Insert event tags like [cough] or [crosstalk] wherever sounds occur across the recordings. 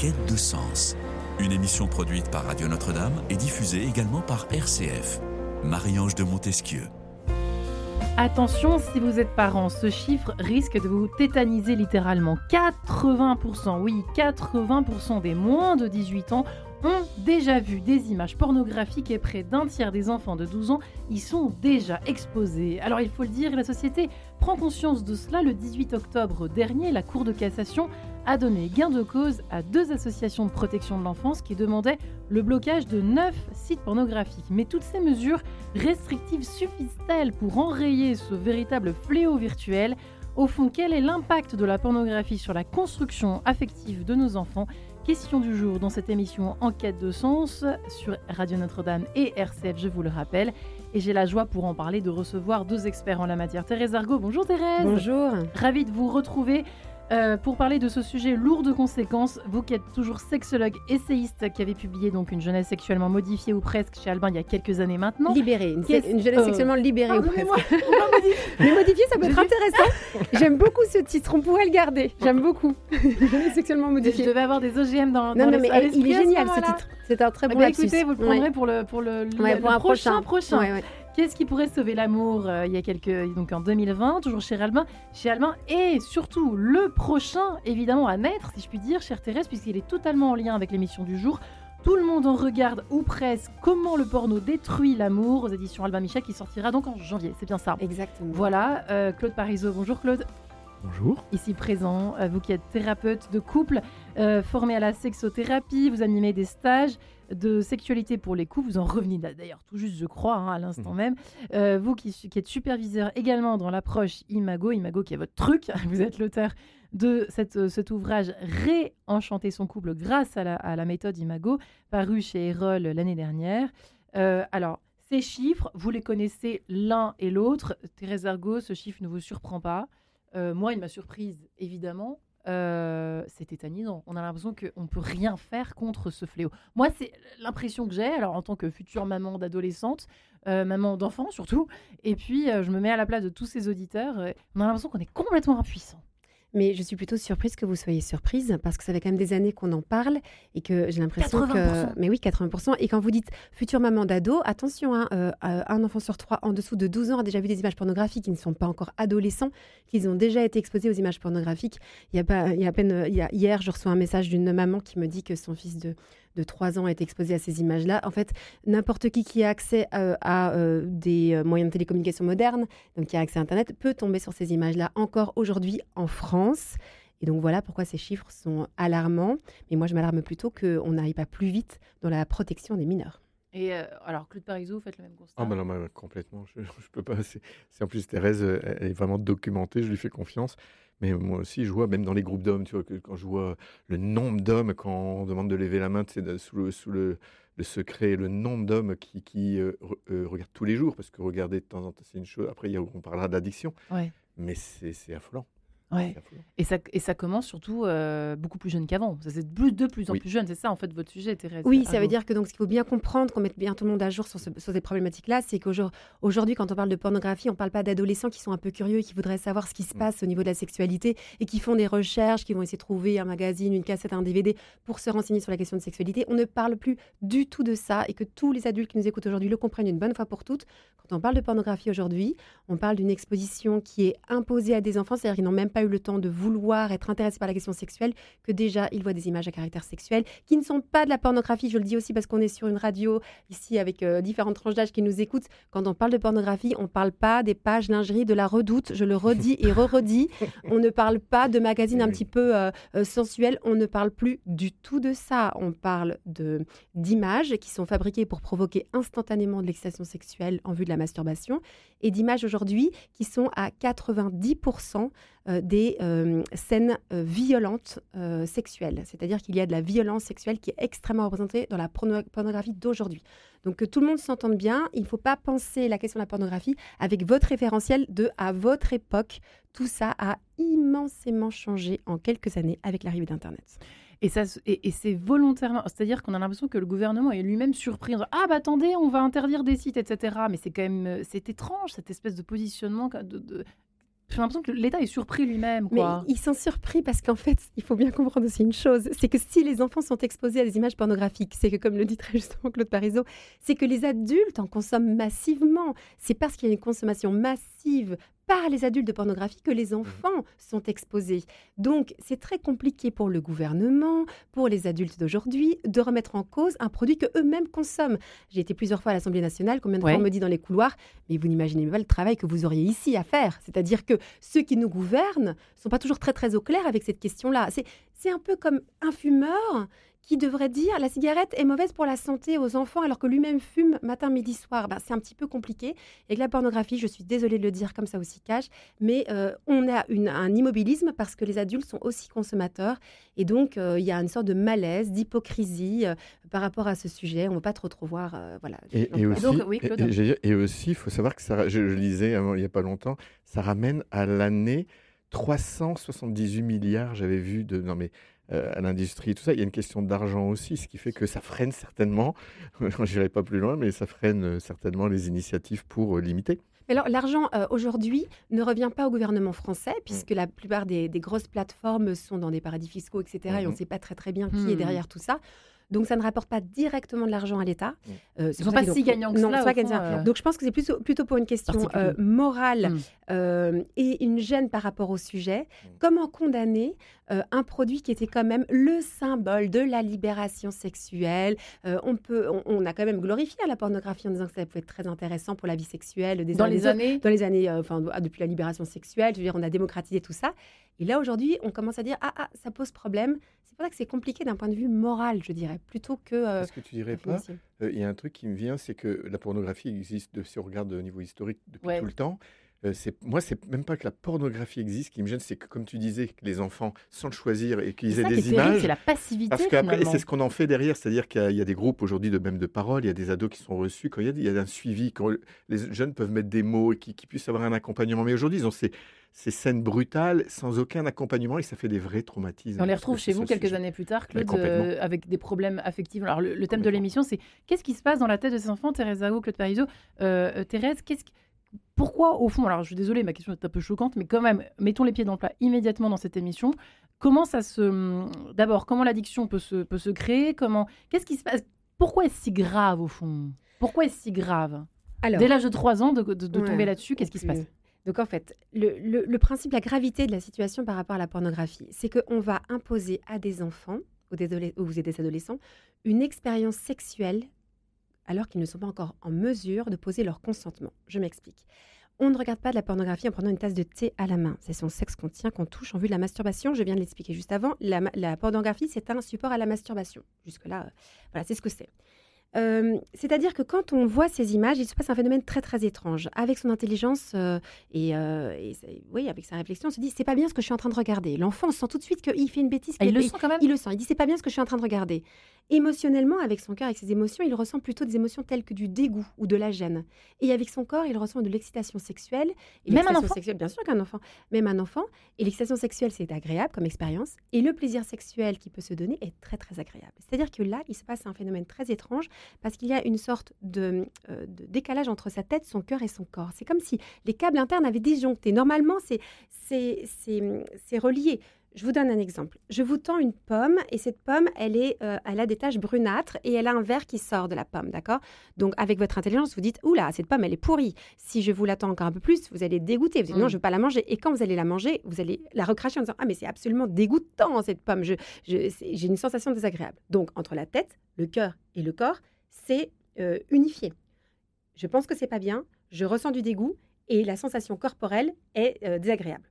quête de sens. Une émission produite par Radio Notre-Dame et diffusée également par RCF. Marie-Ange de Montesquieu. Attention, si vous êtes parent, ce chiffre risque de vous tétaniser littéralement. 80%, oui, 80% des moins de 18 ans ont déjà vu des images pornographiques et près d'un tiers des enfants de 12 ans y sont déjà exposés. Alors il faut le dire, la société prend conscience de cela. Le 18 octobre dernier, la Cour de cassation a donné gain de cause à deux associations de protection de l'enfance qui demandaient le blocage de neuf sites pornographiques. Mais toutes ces mesures restrictives suffisent-elles pour enrayer ce véritable fléau virtuel? Au fond, quel est l'impact de la pornographie sur la construction affective de nos enfants? Question du jour dans cette émission Enquête de sens sur Radio Notre-Dame et RCF, je vous le rappelle. Et j'ai la joie pour en parler de recevoir deux experts en la matière. Thérèse Argot, bonjour Thérèse. Bonjour. Ravie de vous retrouver. Euh, pour parler de ce sujet lourd de conséquences, vous qui êtes toujours sexologue essayiste, qui avez publié donc une jeunesse sexuellement modifiée ou presque chez Albin il y a quelques années maintenant. Libérée, une, une jeunesse euh, sexuellement libérée ou presque. Mais modifiée, [laughs] ça peut être intéressant. J'aime beaucoup ce titre, on pourrait le garder. J'aime beaucoup. [laughs] jeunesse sexuellement Je modifiée. devais avoir des OGM dans, Non, dans non, le- mais à il est ce génial ce titre. C'est un très Eh bon lapsus. écoutez, vous le Ouais. prendrez pour le, pour le, le- Ouais, le pour un prochain prochain. prochain. Ouais, ouais. Qu'est-ce qui pourrait sauver l'amour euh, il y a quelques donc en 2020 toujours chez Albin, chez Albin et surtout le prochain évidemment à naître si je puis dire chère Thérèse puisqu'il est totalement en lien avec l'émission du jour. Tout le monde en regarde ou presque comment le porno détruit l'amour aux éditions Albin Michel qui sortira donc en janvier, c'est bien ça. Exactement. Voilà, euh, Claude Parisot, bonjour Claude, Bonjour. ici présent, euh, vous qui êtes thérapeute de couple, euh, formé à la sexothérapie, vous animez des stages de sexualité pour les couples, vous en revenez d'a- d'ailleurs tout juste je crois hein, à l'instant Mhm. même, Euh, vous qui, qui êtes superviseur également dans l'approche Imago, Imago qui est votre truc, [laughs] vous êtes l'auteur de cette, cet ouvrage Réenchanter son couple grâce à la, à la méthode Imago, paru chez Erol l'année dernière. Euh, alors, ces chiffres, vous les connaissez l'un et l'autre. Thérèse Argot, ce chiffre ne vous surprend pas. Euh, moi, il m'a surprise, évidemment. Euh, c'est tétanisant. On a l'impression qu'on ne peut rien faire contre ce fléau. Moi, c'est l'impression que j'ai, alors en tant que future maman d'adolescente, euh, maman d'enfant surtout, et puis euh, je me mets à la place de tous ces auditeurs, on a l'impression qu'on est complètement impuissant. Mais je suis plutôt surprise que vous soyez surprise parce que ça fait quand même des années qu'on en parle et que j'ai l'impression 80%. que. Mais oui, 80%. Et quand vous dites future maman d'ado, attention, hein, euh, un enfant sur trois en dessous de 12 ans a déjà vu des images pornographiques qui ne sont pas encore adolescents, qu'ils ont déjà été exposés aux images pornographiques. Il y a, pas, il y a à peine. il y a- hier, je reçois un message d'une maman qui me dit que son fils de, de 3 ans a été exposé à ces images-là. En fait, n'importe qui qui a accès euh, à euh, des euh, moyens de télécommunication modernes, donc qui a accès à Internet, peut tomber sur ces images-là encore aujourd'hui en France. Et donc voilà pourquoi ces chiffres sont alarmants. Mais moi, je m'alarme plutôt qu'on n'arrive pas plus vite dans la protection des mineurs. Et euh, alors, Claude Parisot, vous faites le même constat? Ah bah non, bah, complètement. Je, [laughs] je peux pas. C'est c'est- en plus Thérèse, elle est vraiment documentée. Je lui fais confiance. Mais moi aussi, je vois même dans les groupes d'hommes, tu vois, que quand je vois le nombre d'hommes quand on demande de lever la main, c'est sous le sous le, le secret, le nombre d'hommes qui, qui euh, euh, regardent tous les jours, parce que regarder de temps en temps, c'est une chose. Après, il y a, on parlera d'addiction, Ouais. mais c'est affolant. Ouais. Et ça, et ça commence surtout euh, beaucoup plus jeune qu'avant. Ça, C'est plus, de plus en Oui. plus jeune. C'est ça, en fait, votre sujet, Thérèse. Oui, ça veut dire que donc ce qu'il faut bien comprendre, qu'on mette bien tout le monde à jour sur, ce- sur ces problématiques-là, c'est qu'aujourd'hui, quand on parle de pornographie, on ne parle pas d'adolescents qui sont un peu curieux et qui voudraient savoir ce qui se Mm. passe au niveau de la sexualité et qui font des recherches, qui vont essayer de trouver un magazine, une cassette, un DVD pour se renseigner sur la question de sexualité. On ne parle plus du tout de ça et que tous les adultes qui nous écoutent aujourd'hui le comprennent une bonne fois pour toutes. Quand on parle de pornographie aujourd'hui, on parle d'une exposition qui est imposée à des enfants, c'est-à-dire qu'ils n'ont même pas eu le temps de vouloir être intéressés par la question sexuelle, que déjà ils voient des images à caractère sexuel, qui ne sont pas de la pornographie. Je le dis aussi parce qu'on est sur une radio ici avec euh, différentes tranches d'âge qui nous écoutent. Quand on parle de pornographie, on ne parle pas des pages lingerie de la redoute. Je le redis et re-redis. On ne parle pas de magazines un Oui. petit peu euh, euh, sensuels. On ne parle plus du tout de ça. On parle de d'images qui sont fabriquées pour provoquer instantanément de l'excitation sexuelle en vue de la masturbation et d'images aujourd'hui qui sont à 90% euh, des euh, scènes euh, violentes sexuelles. C'est-à-dire qu'il y a de la violence sexuelle qui est extrêmement représentée dans la porno- pornographie d'aujourd'hui. Donc que tout le monde s'entende bien, il ne faut pas penser la question de la pornographie avec votre référentiel de à votre époque. Tout ça a immensément changé en quelques années avec l'arrivée d'Internet. Et, et, c'est volontairement, c'est-à-dire qu'on a l'impression que le gouvernement est lui-même surpris en disant Ah, bah attendez, on va interdire des sites, etc. Mais c'est quand même, c'est étrange cette espèce de positionnement de- j'ai l'impression que l'État est surpris lui-même. Mais ils sont surpris parce qu'en fait, il faut bien comprendre aussi une chose, c'est que si les enfants sont exposés à des images pornographiques, c'est que comme le dit très justement Claude Parizeau, c'est que les adultes en consomment massivement. C'est parce qu'il y a une consommation massive par les adultes de pornographie que les mmh. enfants sont exposés. Donc, c'est très compliqué pour le gouvernement, pour les adultes d'aujourd'hui, de remettre en cause un produit que eux-mêmes consomment. J'ai été plusieurs fois à l'Assemblée nationale, combien de fois on me dit dans les couloirs, mais vous n'imaginez pas le travail que vous auriez ici à faire. C'est-à-dire que ceux qui nous gouvernent sont pas toujours très très au clair avec cette question-là. C'est un peu comme un fumeur qui devrait dire la cigarette est mauvaise pour la santé aux enfants alors que lui-même fume matin, midi, soir. Ben, c'est un petit peu compliqué. Et que la pornographie, je suis désolée de le dire comme ça aussi cache, mais euh, on a une, un immobilisme parce que les adultes sont aussi consommateurs. Et donc, euh, il y a une sorte de malaise, d'hypocrisie euh, par rapport à ce sujet. On ne va pas trop, trop voir. voilà. Et, aussi, et, aussi, il faut savoir que ça, je, je lisais il n'y a pas longtemps, ça ramène à l'année 378 milliards, j'avais vu, de, non mais euh, à l'industrie, tout ça. Il y a une question d'argent aussi, ce qui fait que ça freine certainement, [laughs] je n'irai pas plus loin, mais ça freine euh, certainement les initiatives pour euh, limiter. Alors l'argent aujourd'hui ne revient pas au gouvernement français mmh. puisque la plupart des, grosses plateformes sont dans des paradis fiscaux, etc. Et on ne mmh. sait pas très très bien qui est mmh. derrière tout ça. Donc ça ne rapporte pas directement de l'argent à l'État. Mmh. Euh, Ils ne sont pas si gagnants que non, cela. Euh. Donc je pense que c'est plutôt, plutôt pour une question euh, morale mmh. et une gêne par rapport au sujet. Mmh. Comment condamner un produit qui était quand même le symbole de la libération sexuelle? On, peut, on, a quand même glorifié la pornographie en disant que ça pouvait être très intéressant pour la vie sexuelle des dans les années dans les années enfin depuis la libération sexuelle je veux dire on a démocratisé tout ça et là aujourd'hui on commence à dire ah, ah ça pose problème pour ça que c'est compliqué d'un point de vue moral, je dirais, plutôt que. Euh, Est-ce que tu dirais pas euh, Il y a un truc qui me vient, c'est que la pornographie existe, si on regarde au niveau historique, depuis tout le temps. Euh, c'est moi, c'est même pas que la pornographie existe qui me gêne, c'est que comme tu disais, que les enfants sans le choisir et qu'ils aient des images. C'est la passivité. Parce qu'après, c'est ce qu'on en fait derrière, c'est-à-dire qu'il y, a des groupes aujourd'hui de même de parole, il y a des ados qui sont reçus, quand il y a, un suivi, quand les jeunes peuvent mettre des mots et qui, puissent avoir un accompagnement. Mais aujourd'hui, ils ont ces, ces scènes brutales sans aucun accompagnement et ça fait des vrais traumatismes. On les retrouve chez vous quelques années plus tard, Claude, euh, avec des problèmes affectifs. Alors le, thème de l'émission, c'est qu'est-ce qui se passe dans la tête de ces enfants, Thérèse Zao, Claude Parizeau, euh, euh, Thérèse, qu'est-ce pourquoi, au fond, alors je suis désolée, ma question est un peu choquante, mais quand même, mettons les pieds dans le plat immédiatement dans cette émission. Comment ça se. Hum, d'abord, comment l'addiction peut se, peut se créer? Comment Qu'est-ce qui se passe? Pourquoi est-ce si grave, au fond? Pourquoi est-ce si grave? Alors, Dès l'âge de 3 ans, de, tomber là-dessus, qu'est-ce qui se passe? Donc en fait, le, principe, la gravité de la situation par rapport à la pornographie, c'est qu'on va imposer à des enfants ou des, ou des adolescents une expérience sexuelle alors qu'ils ne sont pas encore en mesure de poser leur consentement. Je m'explique. On ne regarde pas de la pornographie en prenant une tasse de thé à la main. C'est son sexe qu'on tient, qu'on touche en vue de la masturbation. Je viens de l'expliquer juste avant. La, pornographie, c'est un support à la masturbation. Jusque-là, euh, voilà, c'est ce que c'est. Euh, c'est-à-dire que quand on voit ces images, il se passe un phénomène très très étrange. Avec son intelligence euh, et, euh, oui, avec sa réflexion, on se dit c'est pas bien ce que je suis en train de regarder. L'enfant sent tout de suite qu'il fait une bêtise. Ah, il le sent quand même? Il le sent. Il dit c'est pas bien ce que je suis en train de regarder. Émotionnellement, avec son cœur, avec ses émotions, il ressent plutôt des émotions telles que du dégoût ou de la gêne. Et avec son corps, il ressent de l'excitation sexuelle. Et même un enfant. Sexuelle, bien sûr qu'un enfant. Même un enfant. Et l'excitation sexuelle, c'est agréable comme expérience. Et le plaisir sexuel qui peut se donner est très très agréable. C'est-à-dire que là, il se passe un phénomène très étrange parce qu'il y a une sorte euh, de, décalage entre sa tête, son cœur et son corps. C'est comme si les câbles internes avaient disjoncté. Normalement, c'est relié. Je vous donne un exemple. Je vous tends une pomme et cette pomme, elle, est, euh, elle a des taches brunâtres et elle a un verre qui sort de la pomme, d'accord? Donc avec votre intelligence, vous dites, oula, cette pomme, elle est pourrie. Si je vous l'attends encore un peu plus, vous allez dégoûter. Vous dites, non, mm. je ne veux pas la manger. Et quand vous allez la manger, vous allez la recracher en disant, ah mais c'est absolument dégoûtant cette pomme. J'ai je, une sensation désagréable. Donc entre la tête, le cœur et le corps, c'est euh, unifié. Je pense que c'est pas bien, je ressens du dégoût et la sensation corporelle est euh, désagréable.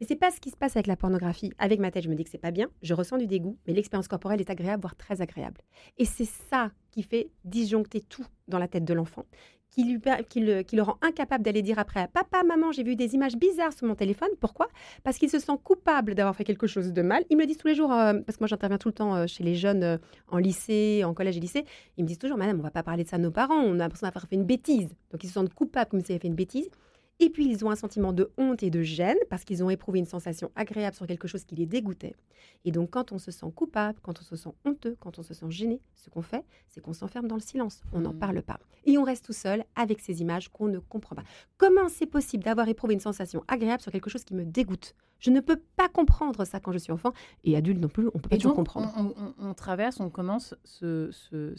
Mais c'est pas ce qui se passe avec la pornographie. Avec ma tête, je me dis que c'est pas bien, je ressens du dégoût, mais l'expérience corporelle est agréable, voire très agréable. Et c'est ça qui fait disjoncter tout dans la tête de l'enfant, qui, le, le rend incapable d'aller dire après Papa, maman, j'ai vu des images bizarres sur mon téléphone. Pourquoi? Parce qu'il se sent coupable d'avoir fait quelque chose de mal. Ils me disent tous les jours, euh, parce que moi j'interviens tout le temps euh, chez les jeunes euh, en lycée, en collège et lycée, ils me disent toujours Madame, on va pas parler de ça à nos parents, on a l'impression d'avoir fait une bêtise. Donc ils se sentent coupables comme s'ils avaient fait une bêtise. Et puis, ils ont un sentiment de honte et de gêne parce qu'ils ont éprouvé une sensation agréable sur quelque chose qui les dégoûtait. Et donc, quand on se sent coupable, quand on se sent honteux, quand on se sent gêné, ce qu'on fait, c'est qu'on s'enferme dans le silence. On n'en Mm. parle pas. Et on reste tout seul avec ces images qu'on ne comprend pas. Comment c'est possible d'avoir éprouvé une sensation agréable sur quelque chose qui me dégoûte? Je ne peux pas comprendre ça quand je suis enfant. Et adulte non plus, on peut pas Et toujours donc, comprendre. on, on- on traverse, on commence ce, ce-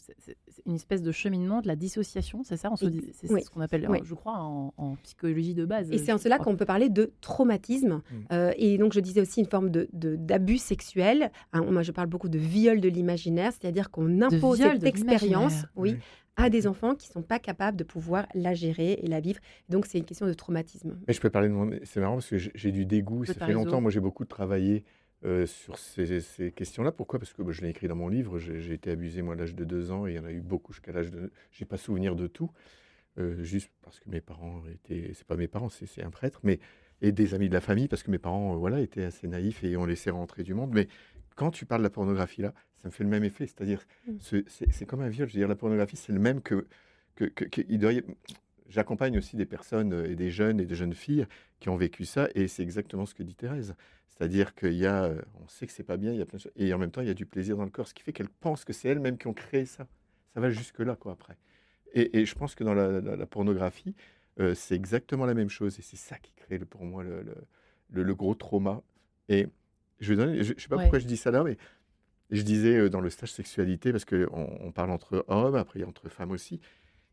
une espèce de cheminement de la dissociation, c'est ça? On se Et- dit- C'est oui. ce qu'on appelle, Oui. je crois, en, en psychologie de base. Et c'est en cela qu'on peut parler de traumatisme. Mm. Euh, et donc, je disais aussi une forme de, de- d'abus sexuel. Hein, moi, je parle beaucoup de viol de l'imaginaire, c'est-à-dire qu'on impose viol cette expérience oui, Oui. À des enfants qui ne sont pas capables de pouvoir la gérer et la vivre. Donc, c'est une question de traumatisme. Mais je peux parler de mon. C'est marrant parce que j'ai du dégoût. Ça fait longtemps. Moi, j'ai beaucoup travaillé euh, sur ces, ces questions-là. Pourquoi? Parce que bah, je l'ai écrit dans mon livre. J'ai été abusé, moi, à l'âge de deux ans. Et il y en a eu beaucoup jusqu'à l'âge de. J'ai pas souvenir de tout. euh, juste parce que mes parents étaient. C'est pas mes parents, c'est un prêtre. Mais. Et des amis de la famille, parce que mes parents euh, voilà, étaient assez naïfs et ont laissé rentrer du monde. Mais quand tu parles de la pornographie, là, ça me fait le même effet. C'est-à-dire, Mm. ce- c'est comme un viol. Je veux dire, la pornographie, c'est le même que. que, que- y- J'accompagne aussi des personnes euh, et des jeunes et des jeunes filles qui ont vécu ça, et c'est exactement ce que dit Thérèse. C'est-à-dire qu'il y a, euh, on sait que c'est pas bien, il y a plein de choses, et en même temps il y a du plaisir dans le corps, ce qui fait qu'elles pensent que c'est elles-mêmes qui ont créé ça. Ça va jusque là, quoi, après. Et, et je pense que dans la, la- la pornographie, euh, c'est exactement la même chose, et c'est ça qui crée le- pour moi le, le- le- le gros trauma. Et je vais donner, je, je sais pas Ouais. pourquoi je dis ça là, mais je disais dans le stage sexualité, parce qu'on on parle entre hommes, après entre femmes aussi.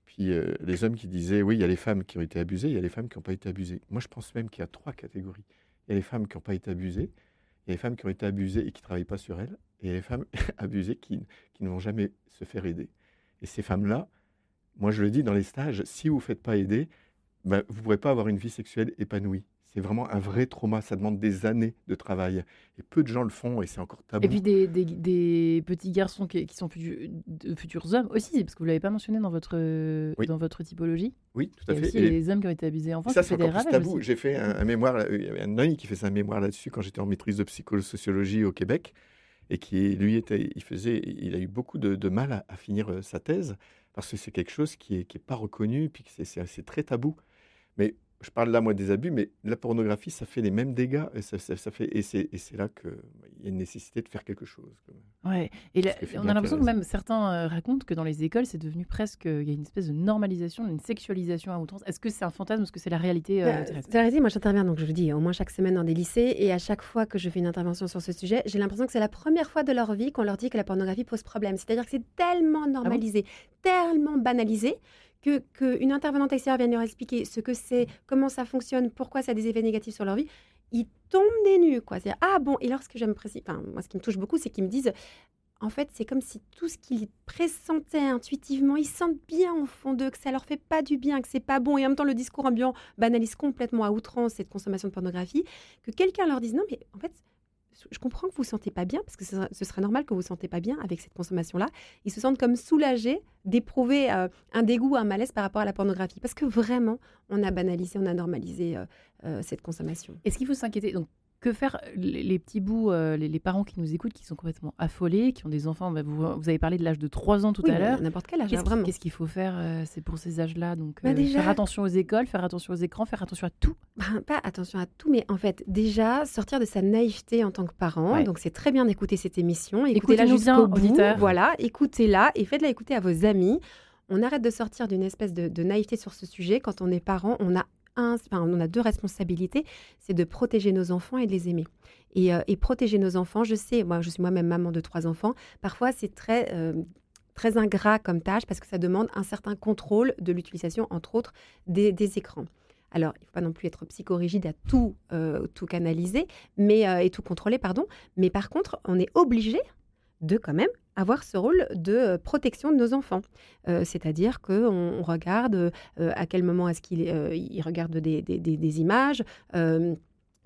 Puis les hommes qui disaient, oui, il y a les femmes qui ont été abusées, il y a les femmes qui n'ont pas été abusées. Moi, je pense même qu'il y a trois catégories. Il y a les femmes qui n'ont pas été abusées, il y a les femmes qui ont été abusées et qui ne travaillent pas sur elles, et il y a les femmes [laughs] abusées qui, ne vont jamais se faire aider. Et ces femmes-là, moi je le dis dans les stages, si vous ne faites pas aider, ben, vous ne pourrez pas avoir une vie sexuelle épanouie. C'est vraiment un vrai trauma, ça demande des années de travail. Et peu de gens le font, et c'est encore tabou. Et puis des, des- des petits garçons qui, qui sont futu- de futurs hommes aussi, parce que vous l'avez pas mentionné dans votre, Oui. dans votre typologie. oui, tout à fait. aussi Et- les hommes qui ont été abusés enfants, ça, c'est encore plus tabou. J'ai fait un, un mémoire, il y avait un ami qui fait un mémoire là-dessus quand j'étais en maîtrise de psychosociologie au Québec, et qui, lui, était, il, faisait, il a eu beaucoup de, de mal à, à finir euh, sa thèse, parce que c'est quelque chose qui n'est qui est pas reconnu, puis c'est très tabou. Mais je parle là, moi, des abus, mais la pornographie, ça fait les mêmes dégâts, et, ça, ça- ça fait, et c'est et c'est là qu'il y a une nécessité de faire quelque chose. quand même. Ouais. Et là, on a l'impression que même certains euh, racontent que dans les écoles, c'est devenu presque. Il y a une espèce de normalisation, une sexualisation à outrance. Est-ce que c'est un fantasme Est-ce que c'est la réalité euh, Bah, Thérèse c'est la réalité. Moi, j'interviens, donc je vous dis, au moins chaque semaine dans des lycées. Et à chaque fois que je fais une intervention sur ce sujet, j'ai l'impression que c'est la première fois de leur vie qu'on leur dit que la pornographie pose problème. C'est-à-dire que c'est tellement normalisé, tellement banalisé, que qu'une intervenante extérieure vienne leur expliquer ce que c'est, comment ça fonctionne, pourquoi ça a des effets négatifs sur leur vie. Ils tombent des nues, quoi. C'est ah bon. Et lorsque je me précise, enfin, moi, ce qui me touche beaucoup, c'est qu'ils me disent. En fait, c'est comme si tout ce qu'ils pressentaient intuitivement, ils sentent bien au fond d'eux que ça leur fait pas du bien, que c'est pas bon. Et en même temps, le discours ambiant banalise complètement à outrance cette consommation de pornographie. Que quelqu'un leur dise non, mais en fait, je comprends que vous ne sentez pas bien, parce que ce, serait normal que vous ne sentez pas bien avec cette consommation-là. Ils se sentent comme soulagés d'éprouver euh, un dégoût, un malaise par rapport à la pornographie. Parce que vraiment, on a banalisé, on a normalisé euh, euh, cette consommation. Est-ce qu'il faut s'inquiéter? Donc, que faire les, petits bouts, euh, les, les parents qui nous écoutent, qui sont complètement affolés, qui ont des enfants bah, vous, vous avez parlé de l'âge de 3 ans tout Oui, à l'heure. N'importe quel âge, Qu'est-ce hein, qu'il vraiment. qu'est-ce qu'il faut faire euh, C'est pour ces âges-là. Donc, Bah, euh, déjà- faire attention aux écoles, faire attention aux écrans, faire attention à tout. Ben, pas attention à tout, mais en fait, déjà, sortir de sa naïveté en tant que parent. Ouais. Donc, c'est très bien d'écouter cette émission. Écoutez-la jusqu'au bout. Voilà, écoutez-la et faites-la écouter à vos amis. On arrête de sortir d'une espèce de, de naïveté sur ce sujet. Quand on est parent, on a, on a deux responsabilités. C'est de protéger nos enfants et de les aimer. Et, euh, et protéger nos enfants, je sais, moi, je suis moi-même maman de trois enfants. Parfois, c'est très... euh, très ingrat comme tâche parce que ça demande un certain contrôle de l'utilisation, entre autres, des, écrans. Alors, il ne faut pas non plus être psychorigide à tout, euh, tout canaliser mais, et tout contrôler, pardon. Mais par contre, on est obligé de quand même avoir ce rôle de euh, protection de nos enfants. Euh, C'est-à-dire qu'on on regarde euh, à quel moment est-ce qu'ils euh, regardent des, des- des- des images.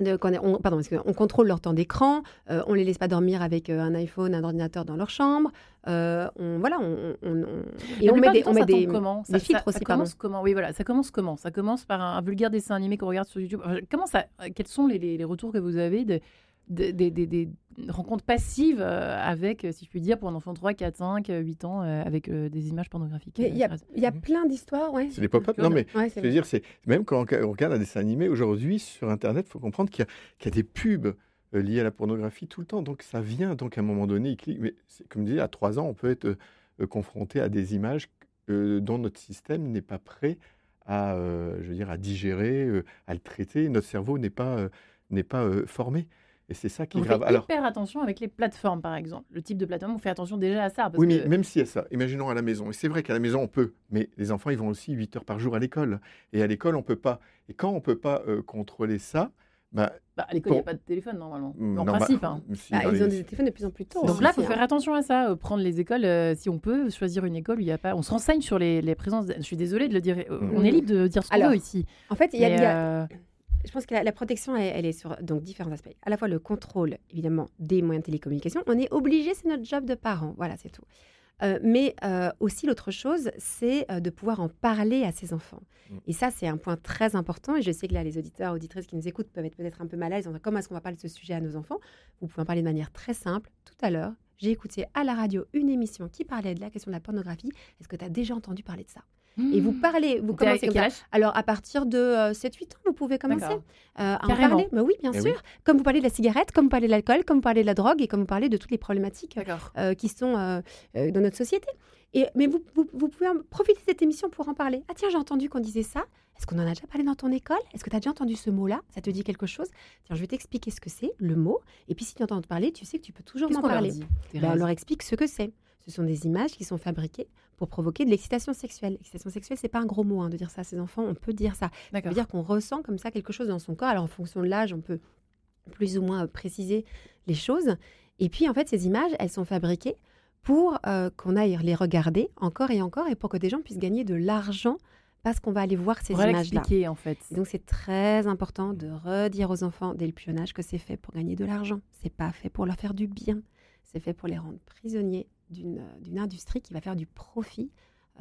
de- on, pardon, on contrôle leur temps d'écran, euh, on les laisse pas dormir avec un iPhone, un ordinateur dans leur chambre. euh, on, voilà, on, on- on- et on met des, temps, on met des, comment? des Ça- filtres ça, aussi, ça pardon. commence comment? Oui, voilà, ça commence comment? Ça commence par un, un vulgaire dessin animé qu'on regarde sur YouTube. Comment ça Quels sont les, les- les retours que vous avez de, de- des- rencontre passive avec, si je puis dire, pour un enfant de 3, 4, 5, 8 ans, avec des images pornographiques. Il y, a plein d'histoires, ouais. C'est des pop-up. Non, mais je veux dire, c'est même quand on regarde un dessin animé aujourd'hui sur Internet, il faut comprendre qu'il y, y, a des pubs liées à la pornographie tout le temps. Donc ça vient. Donc à un moment donné, il clique. Mais comme je disais, à 3 ans, on peut être confronté à des images dont notre système n'est pas prêt à, je veux dire, à digérer, à le traiter. Notre cerveau n'est pas, n'est pas formé. Et c'est ça qui est on grave. Fait Alors, hyper attention avec les plateformes, par exemple. Le type de plateforme, on fait attention déjà à ça. Parce oui, mais même si y a ça, imaginons à la maison. Et c'est vrai qu'à la maison, on peut. Mais les enfants, ils vont aussi 8 heures par jour à l'école. Et à l'école, on peut pas. Et quand on ne peut pas contrôler ça, bah, bah, à l'école, il n'y a pas de téléphone normalement. Mmh, en principe. Hein. Ah, ils ont des téléphones de plus en plus tôt. Donc là, il faut faire attention à ça. Euh, prendre les écoles, euh, si on peut, choisir une école où il n'y a pas. On se renseigne sur les, les présences. Je suis désolée de le dire. Euh, mmh. On est libre de dire ce qu'on veut ici. En fait, il y a. Je pense que la, protection, elle, est sur donc, différents aspects. À la fois le contrôle, évidemment, des moyens de télécommunication. On est obligé, c'est notre job de parent. Voilà, c'est tout. Euh, mais euh, aussi l'autre chose, c'est euh, de pouvoir en parler à ses enfants. Mm. Et ça, c'est un point très important. Et je sais que là, les auditeurs, auditrices qui nous écoutent peuvent être peut-être un peu mal à l'aise. Comment est-ce qu'on va parler de ce sujet à nos enfants? Vous pouvez en parler de manière très simple. Tout à l'heure, j'ai écouté à la radio une émission qui parlait de la question de la pornographie. Est-ce que tu as déjà entendu parler de ça? Et vous mmh. parlez, vous commencez comme ça. Alors à partir de 7-8 ans, vous pouvez commencer à en parler. Mais oui, bien sûr. Comme vous parlez de la cigarette, comme vous parlez de l'alcool, comme vous parlez de la drogue et comme vous parlez de toutes les problématiques qui sont dans notre société. Et, mais vous, vous, pouvez profiter de cette émission pour en parler. Ah tiens, j'ai entendu qu'on disait ça. Est-ce qu'on en a déjà parlé dans ton école? Est-ce que tu as déjà entendu ce mot-là? Ça te dit quelque chose? Tiens, je vais t'expliquer ce que c'est, le mot. Et puis si tu entends parler, tu sais que tu peux toujours m'en parler. Ben, on leur explique ce que c'est. Ce sont des images qui sont fabriquées pour provoquer de l'excitation sexuelle. L'excitation sexuelle, c'est pas un gros mot hein, de dire ça à ses enfants. On peut dire ça. Ça veut dire qu'on ressent comme ça quelque chose dans son corps. Alors en fonction de l'âge, on peut plus ou moins préciser les choses. Et puis en fait, ces images, elles sont fabriquées pour euh, qu'on aille les regarder encore et encore et pour que des gens puissent gagner de l'argent parce qu'on va aller voir ces images-là. en fait. donc c'est très important de redire aux enfants dès le âge que c'est fait pour gagner de l'argent. C'est pas fait pour leur faire du bien. C'est fait pour les rendre prisonniers d'une industrie qui va faire du profit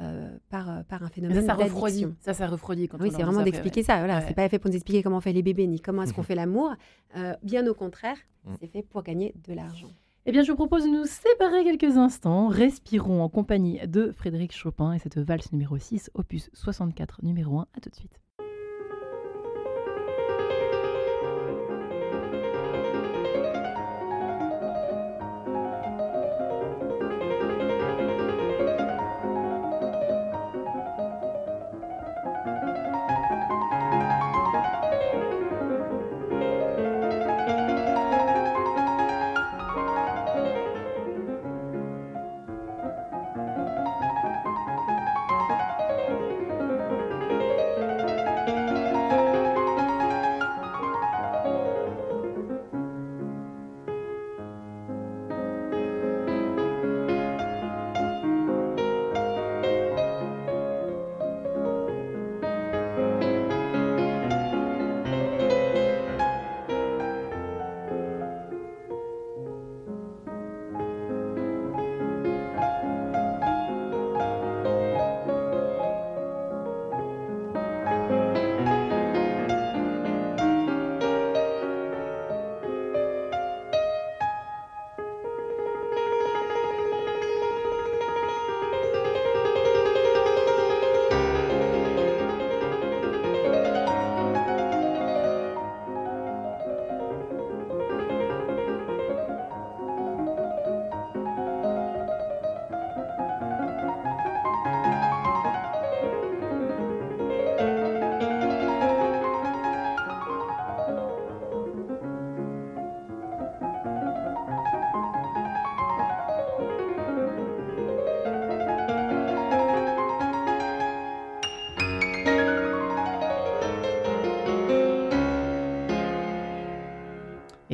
euh, par, euh, par un phénomène ça, ça refroidit. Ça, ça refroidit quand Oui, c'est vraiment d'expliquer ça. Voilà, c'est pas fait pour nous expliquer comment on fait les bébés ni comment est-ce qu'on [laughs] fait l'amour. Euh, bien au contraire, mm. c'est fait pour gagner de l'argent. Eh bien, je vous propose de nous séparer quelques instants. Respirons en compagnie de Frédéric Chopin et cette valse numéro 6, opus 64, numéro 1. À tout de suite.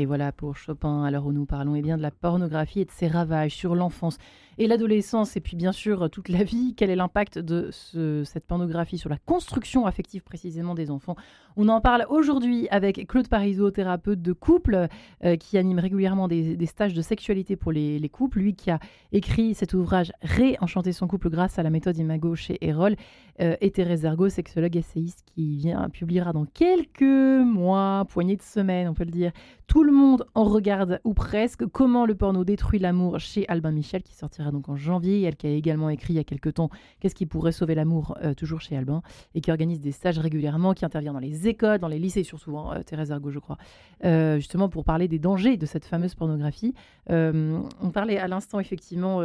Et voilà pour Chopin, l'heure où nous parlons eh bien, de la pornographie et de ses ravages sur l'enfance et l'adolescence, et puis bien sûr toute la vie. Quel est l'impact de cette pornographie sur la construction affective précisément des enfants On en parle aujourd'hui avec Claude Parisot, thérapeute de couple, euh, qui anime régulièrement des, stages de sexualité pour les, couples. Lui qui a écrit cet ouvrage Réenchanter son couple grâce à la méthode Imago chez Erol, euh, et Thérèse Ergo, sexologue essayiste, qui vient publiera dans quelques mois, poignée de semaines, on peut le dire. Tout le monde en regarde ou presque. Comment le porno détruit l'amour chez Albin Michel, qui sortira donc en janvier. Elle qui a également écrit il y a quelques temps Qu'est-ce qui pourrait sauver l'amour, euh, toujours chez Albin, et qui organise des stages régulièrement, qui intervient dans les écoles, dans les lycées, surtout, hein, Thérèse Argo, je crois, euh, justement pour parler des dangers de cette fameuse pornographie. Euh, on parlait à l'instant effectivement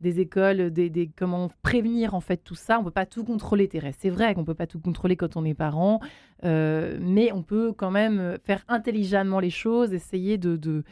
des écoles, des, comment prévenir en fait tout ça. On peut pas tout contrôler, Thérèse. C'est vrai qu'on peut pas tout contrôler quand on est parent, mais on peut quand même faire intelligemment les choses, essayer de, de,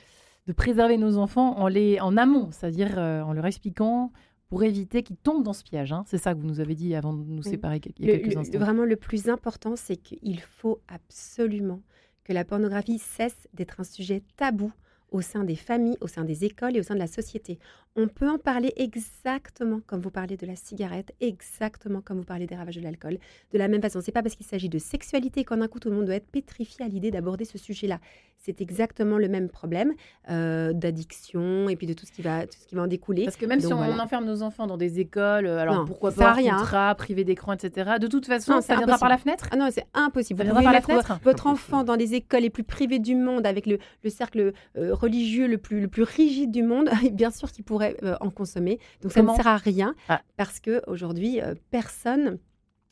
préserver nos enfants en, les, en amont, c'est-à-dire en leur expliquant pour éviter qu'ils tombent dans ce piège. Hein. C'est ça que vous nous avez dit avant de nous séparer il y a quelques instants. Vraiment, le plus important, c'est qu'il faut absolument que la pornographie cesse d'être un sujet tabou au sein des familles, au sein des écoles et au sein de la société. On peut en parler exactement comme vous parlez de la cigarette, exactement comme vous parlez des ravages de l'alcool. De la même façon, c'est pas parce qu'il s'agit de sexualité qu'en un coup tout le monde doit être pétrifié à l'idée d'aborder ce sujet-là. C'est exactement le même problème euh, d'addiction et puis de tout ce qui va, tout ce qui va en découler. Parce que même si on, enferme nos enfants dans des écoles, euh, alors pourquoi pas rien. contrat, privé d'écran, etc. De toute façon, ça viendra par la fenêtre. Ah non, c'est impossible. Ça viendra par la fenêtre. Votre enfant dans les écoles les plus privées du monde, avec le, le cercle euh, religieux le plus, le plus rigide du monde, [laughs] bien sûr qu'il pourrait euh, en consommer. Donc ça ne sert à rien ah. parce que aujourd'hui, euh, personne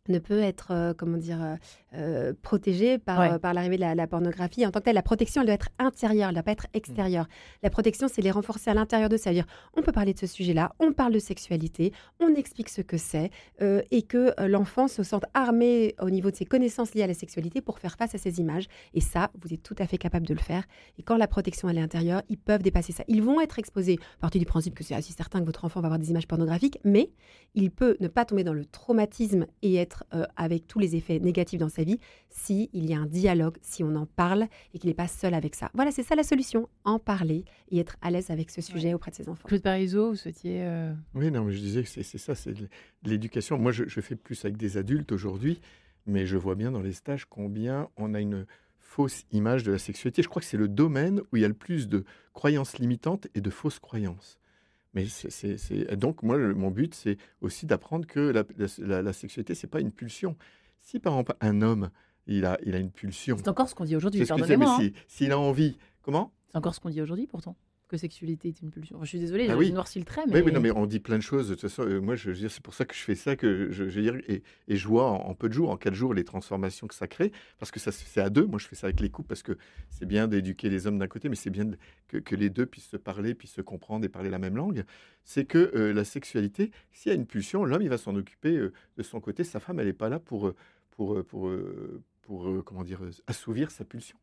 ne peut être, euh, comment dire, euh, euh, protégé par, par l'arrivée de la, pornographie. En tant que telle, la protection, elle doit être intérieure, elle ne doit pas être extérieure. Mmh. La protection, c'est les renforcer à l'intérieur de ça. C'est-à-dire, on peut parler de ce sujet-là, on parle de sexualité, on explique ce que c'est, et que l'enfant se sente armé au niveau de ses connaissances liées à la sexualité pour faire face à ces images. Et ça, vous êtes tout à fait capable de le faire. Et quand la protection, elle est intérieure, ils peuvent dépasser ça. Ils vont être exposés, partie du principe que c'est assez certain que votre enfant va avoir des images pornographiques, mais il peut ne pas tomber dans le traumatisme et être euh, avec tous les effets négatifs dans sa vie si il y a un dialogue, si on en parle et qu'il n'est pas seul avec ça. Voilà, c'est ça la solution, en parler et être à l'aise avec ce sujet auprès de ses enfants. Claude Parizeau, vous souhaitiez... Euh, oui, non, mais je disais que c'est ça, c'est l'éducation. Moi, je, fais plus avec des adultes aujourd'hui, mais je vois bien dans les stages combien on a une fausse image de la sexualité. Je crois que c'est le domaine où il y a le plus de croyances limitantes et de fausses croyances. Mais c'est, donc, moi, mon but, c'est aussi d'apprendre que la, la, la, sexualité, c'est pas une pulsion. Si, par exemple, un homme, il a, il a une pulsion. C'est encore ce qu'on dit aujourd'hui, pardonnez-moi. Hein. S'il a envie, comment? C'est encore ce qu'on dit aujourd'hui, pourtant que sexualité est une pulsion. je suis désolée, ah j'ai noirci le trait. Mais... Oui, non, mais on dit plein de choses. De toute façon, euh, moi, je, veux dire, c'est pour ça que je fais ça, que je, dire, et, et, je vois en, peu de jours, en quatre jours, les transformations que ça crée, parce que ça c'est à deux. Moi, je fais ça avec les couples parce que c'est bien d'éduquer les hommes d'un côté, mais c'est bien que, que, les deux puissent se parler, puissent se comprendre et parler la même langue. C'est que euh, la sexualité, s'il y a une pulsion, l'homme, il va s'en occuper euh, de son côté. Sa femme, elle n'est pas là pour, pour, pour, pour, comment dire, assouvir sa pulsion.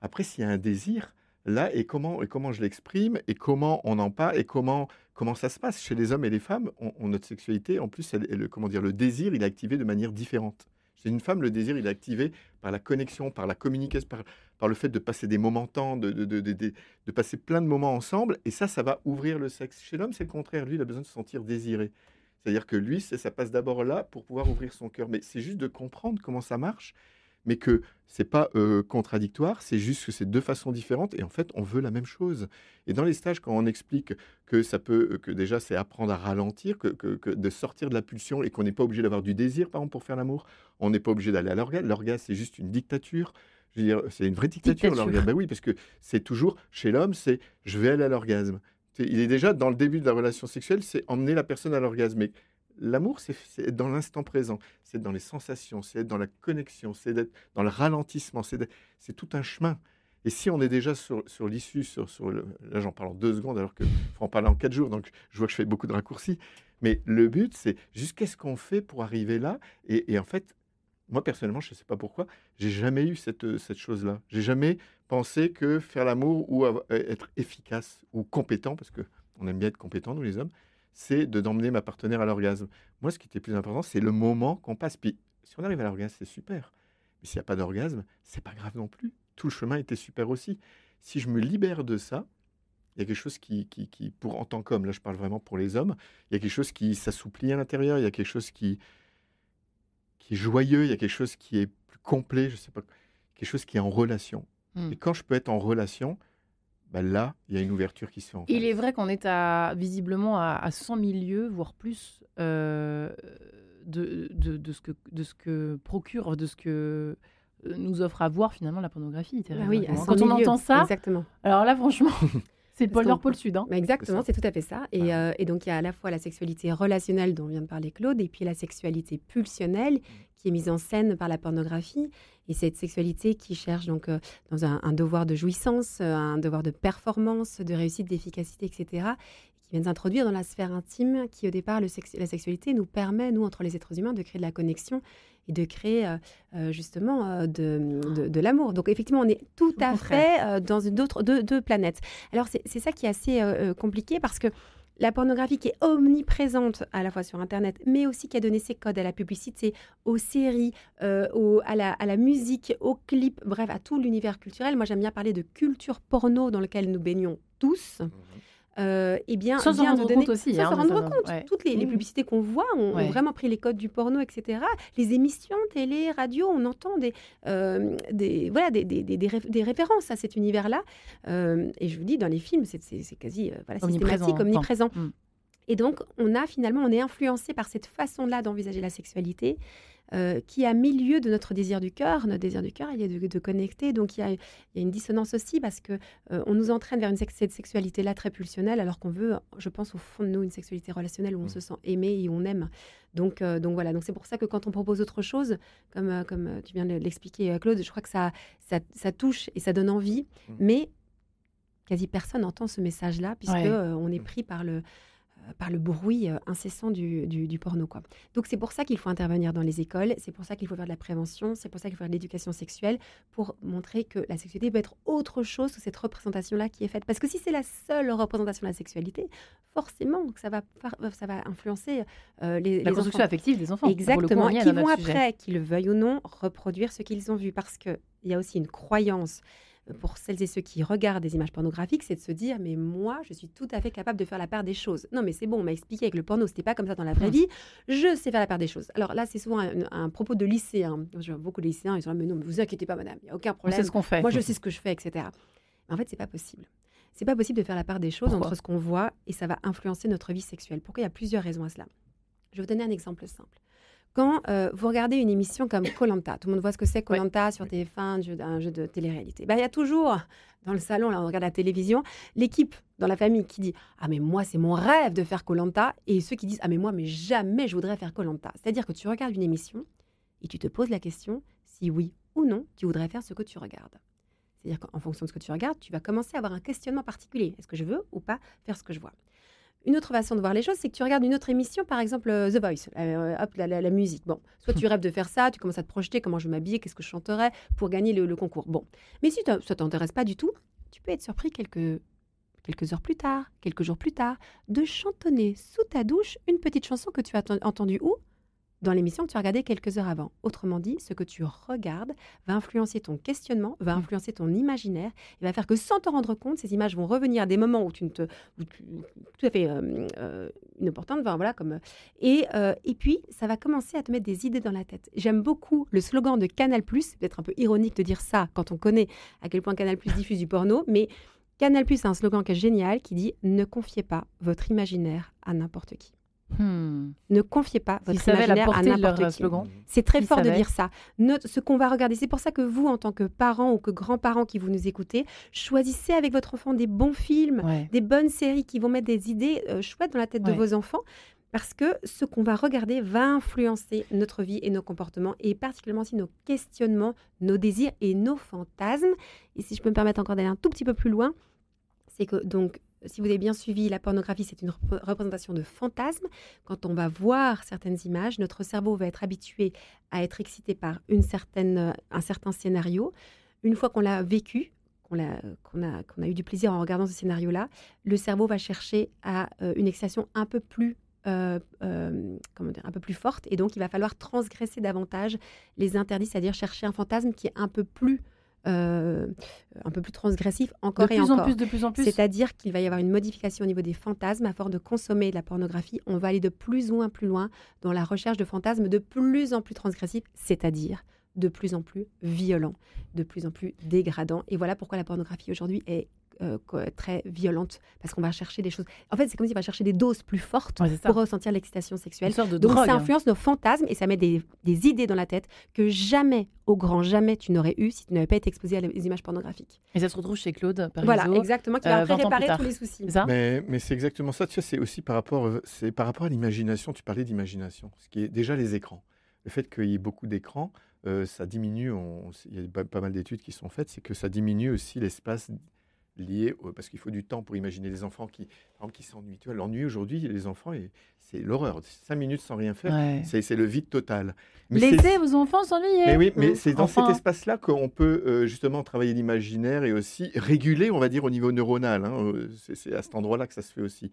Après, s'il y a un désir, là et comment, et comment je l'exprime et comment on en parle et comment, comment ça se passe chez les hommes et les femmes. On, notre sexualité, en plus, le, comment dire, le désir, il est activé de manière différente. Chez une femme, le désir, il est activé par la connexion, par la communication, par, par le fait de passer des moments temps, de, de, de, de, passer plein de moments ensemble. Et ça, ça va ouvrir le sexe. Chez l'homme, c'est le contraire. Lui, il a besoin de se sentir désiré. C'est-à-dire que lui, ça passe d'abord là pour pouvoir ouvrir son cœur. Mais c'est juste de comprendre comment ça marche mais que c'est pas euh, contradictoire, c'est juste que c'est deux façons différentes et en fait on veut la même chose. Et dans les stages, quand on explique que ça peut, euh, que déjà c'est apprendre à ralentir, que, que, de sortir de la pulsion et qu'on n'est pas obligé d'avoir du désir par exemple pour faire l'amour, on n'est pas obligé d'aller à l'orgasme. L'orgasme c'est juste une dictature. Je veux dire, c'est une vraie dictature, l'orgasme. Ben oui, parce que c'est toujours chez l'homme, c'est je vais aller à l'orgasme. Il est déjà dans le début de la relation sexuelle, c'est emmener la personne à l'orgasme. Mais L'amour, c'est être dans l'instant présent, c'est être dans les sensations, c'est être dans la connexion, c'est d'être dans le ralentissement, c'est tout un chemin. Et si on est déjà sur, l'issue, là j'en parle en deux secondes alors qu'il faut en parler en quatre jours, donc je vois que je fais beaucoup de raccourcis. Mais le but, c'est juste qu'est-ce qu'on fait pour arriver là et, en fait, moi personnellement, je ne sais pas pourquoi, j'ai jamais eu cette, cette chose-là. J'ai jamais pensé que faire l'amour ou être efficace ou compétent, parce qu'on aime bien être compétent, nous les hommes, c'est de d'emmener ma partenaire à l'orgasme. Moi, ce qui était plus important, c'est le moment qu'on passe. Puis, si on arrive à l'orgasme, c'est super. Mais s'il n'y a pas d'orgasme, c'est pas grave non plus. Tout le chemin était super aussi. Si je me libère de ça, il y a quelque chose qui, qui, qui, pour en tant qu'homme, là je parle vraiment pour les hommes, il y a quelque chose qui s'assouplit à l'intérieur, il y a quelque chose qui, qui est joyeux, il y a quelque chose qui est plus complet, je sais pas, quelque chose qui est en relation. Hmm. Et quand je peux être en relation, bah, là, il y a une ouverture qui se fait. Il est vrai qu'on est à, visiblement à, 100 000 lieues, voire plus, euh, de, de, ce que, de ce que procure, de ce que nous offre à voir finalement la pornographie. Bah oui, à littéralement. son Quand on entend ça, Exactement. alors là, franchement, [laughs] c'est le pôle nord, pôle sud. hein. Bah, exactement, C'est tout à fait ça. Et, euh, et donc, il y a à la fois la sexualité relationnelle dont vient de parler Claude, et puis la sexualité pulsionnelle qui est mise en scène par la pornographie. Et cette sexualité qui cherche donc euh, dans un, un devoir de jouissance, euh, un devoir de performance, de réussite, d'efficacité, etc., qui vient de s'introduire dans la sphère intime, qui au départ, le sex- la sexualité nous permet, nous, entre les êtres humains, de créer de la connexion et de créer euh, euh, justement euh, de, de- de l'amour. Donc effectivement, on est tout Au à contraire. fait euh, dans une autre- deux, deux planètes. Alors c'est c'est ça qui est assez compliqué parce que la pornographie qui est omniprésente à la fois sur Internet, mais aussi qui a donné ses codes à la publicité, aux séries, euh, au- à, la, à la musique, aux clips, bref, à tout l'univers culturel. Moi, j'aime bien parler de culture porno dans lequel nous baignons tous. Euh, eh bien, Sans vient de rendre donner- compte aussi, sans hein, s'en rendre compte. ouais. Toutes les, les Mm. publicités qu'on voit ont, vraiment pris les codes du porno, etc. Les émissions, télé, radio, on entend des, euh, des, voilà, des, des, des- des réf- des références à cet univers-là. Euh, et je vous dis, dans les films, c'est quasi voilà, Omniprésent, systématique, enfin. omniprésent. Mm. Et donc, on a finalement, on est influencé par cette façon-là d'envisager la sexualité. Euh, qui a mis lieu de notre désir du cœur. Notre désir du cœur, il est de, de connecter. Donc, il y, a, il y a une dissonance aussi parce que euh, on nous entraîne vers une sex- cette sexualité-là très pulsionnelle, alors qu'on veut, je pense, au fond de nous, une sexualité relationnelle où on Mm. se sent aimé et où on aime. Donc, euh, donc voilà. Donc, c'est pour ça que quand on propose autre chose, comme, comme tu viens de l'expliquer, Claude, je crois que ça, ça, ça touche et ça donne envie. Mm. Mais quasi personne n'entend ce message-là, puisque Ouais. on est pris par le, par le bruit euh, incessant du, du- du porno. Quoi. Donc c'est pour ça qu'il faut intervenir dans les écoles, c'est pour ça qu'il faut faire de la prévention, c'est pour ça qu'il faut faire de l'éducation sexuelle, pour montrer que la sexualité peut être autre chose que cette représentation-là qui est faite. Parce que si c'est la seule représentation de la sexualité, forcément que ça va, far- ça va influencer euh, les, La les construction enfants. affective des enfants. Exactement, qui vont après, qu'ils le veuillent ou non, reproduire ce qu'ils ont vu. Parce qu'il y a aussi une croyance euh, pour celles et ceux qui regardent des images pornographiques, c'est de se dire, mais moi, je suis tout à fait capable de faire la part des choses. Non, mais c'est bon, on m'a expliqué que le porno, c'était pas comme ça dans la vraie Hmm. vie. Je sais faire la part des choses. Alors là, c'est souvent un, un propos de lycéens. Je vois beaucoup de lycéens, ils sont là, mais non, mais vous inquiétez pas, madame, il n'y a aucun problème. sait ce qu'on fait. Moi, je sais ce que je fais, etc. Mais en fait, c'est pas possible. C'est pas possible de faire la part des choses Pourquoi entre ce qu'on voit et ça va influencer notre vie sexuelle. Pourquoi Il y a plusieurs raisons à cela? Je vais vous donner un exemple simple. Quand euh, vous regardez une émission comme Colanta, tout le monde voit ce que c'est Colanta sur TF1, un jeu, un jeu de télé-réalité. Ben, Il y a toujours dans le salon, là on regarde la télévision, l'équipe dans la famille qui dit Ah, mais moi, c'est mon rêve de faire Colanta, et ceux qui disent Ah, mais moi, mais jamais je voudrais faire Colanta. C'est-à-dire que tu regardes une émission et tu te poses la question si oui ou non tu voudrais faire ce que tu regardes. C'est-à-dire qu'en fonction de ce que tu regardes, tu vas commencer à avoir un questionnement particulier. Est-ce que je veux ou pas faire ce que je vois? Une autre façon de voir les choses, c'est que tu regardes une autre émission, par exemple euh, The Voice, euh, hop, la, la- la musique. Bon, soit tu rêves de faire ça, tu commences à te projeter comment je m'habiller, qu'est-ce que je chanterais pour gagner le, le concours. Bon, mais si ça t'intéresse pas du tout, tu peux être surpris quelques quelques heures plus tard, quelques jours plus tard, de chantonner sous ta douche une petite chanson que tu as enten- entendue où dans l'émission que tu as regardée quelques heures avant. Autrement dit, ce que tu regardes va influencer ton questionnement, va Mm. influencer ton imaginaire, et va faire que sans t'en rendre compte, ces images vont revenir à des moments où tu ne te, où tu- tout à fait euh, euh, inopportunes, enfin, voilà, comme et euh, et puis ça va commencer à te mettre des idées dans la tête. J'aime beaucoup le slogan de Canal+. C'est peut-être un peu ironique de dire ça quand on connaît à quel point Canal+ diffuse du porno, mais Canal+ a un slogan qui est génial qui dit ne confiez pas votre imaginaire à n'importe qui. Hmm. Ne confiez pas votre imaginaire à n'importe euh, qui. slogan. C'est très fort de dire ça. Note ce qu'on va regarder. C'est pour ça que vous, en tant que parents ou que grands-parents qui vous nous écoutez, choisissez avec votre enfant des bons films, Ouais. des bonnes séries qui vont mettre des idées euh, chouettes dans la tête de vos enfants. Parce que ce qu'on va regarder va influencer notre vie et nos comportements, et particulièrement aussi nos questionnements, nos désirs et nos fantasmes. Et si je peux me permettre encore d'aller un tout petit peu plus loin, c'est que donc, si vous avez bien suivi, la pornographie, c'est une rep- représentation de fantasmes. Quand on va voir certaines images, notre cerveau va être habitué à être excité par une certaine, un certain scénario. Une fois qu'on l'a vécu, qu'on a, a eu du plaisir en regardant ce scénario-là, le cerveau va chercher à euh, une excitation un peu plus euh, euh, comment dire, un peu plus forte, et donc il va falloir transgresser davantage les interdits, c'est-à-dire chercher un fantasme qui est un peu plus, euh, un peu plus transgressif De encore et plus en encore. plus, de plus en plus. C'est-à-dire qu'il va y avoir une modification au niveau des fantasmes. À force de consommer de la pornographie, on va aller de plus ou moins plus loin dans la recherche de fantasmes de plus en plus transgressifs, c'est-à-dire de plus en plus violents, de plus en plus dégradants. Et voilà pourquoi la pornographie aujourd'hui est euh, très violente parce qu'on va chercher des choses. En fait, c'est comme si on va chercher des doses plus fortes Ouais, pour ressentir l'excitation Une sexuelle. sorte de Donc drogue. ça hein. influence nos fantasmes et ça met des, des idées dans la tête que jamais, au grand jamais, tu n'aurais eu si tu n'avais pas été exposé à les images pornographiques. Et ça se retrouve chez Claude Parisot. Voilà, exactement, qui va euh, après 20 ans plus réparer tous les soucis. Ça? Mais, mais c'est exactement ça. Tu vois, c'est aussi par rapport, c'est par rapport à l'imagination. Tu parlais d'imagination, ce qui est déjà les écrans. Le fait qu'il y ait beaucoup d'écrans, euh, ça diminue. on- il y a pas, pas mal d'études qui sont faites, c'est que ça diminue aussi l'espace lié au- parce qu'il faut du temps pour imaginer les enfants qui, qui s'ennuient. Tu vois, l'ennui aujourd'hui, les enfants, c'est l'horreur. Cinq minutes sans rien faire, Ouais. c'est c'est le vide total. Mais Laissez vos enfants s'ennuyer. mais oui, mais c'est dans cet espace-là qu'on peut euh, justement travailler l'imaginaire et aussi réguler, on va dire, au niveau neuronal. hein. Euh, C'est c'est à cet endroit-là que ça se fait aussi.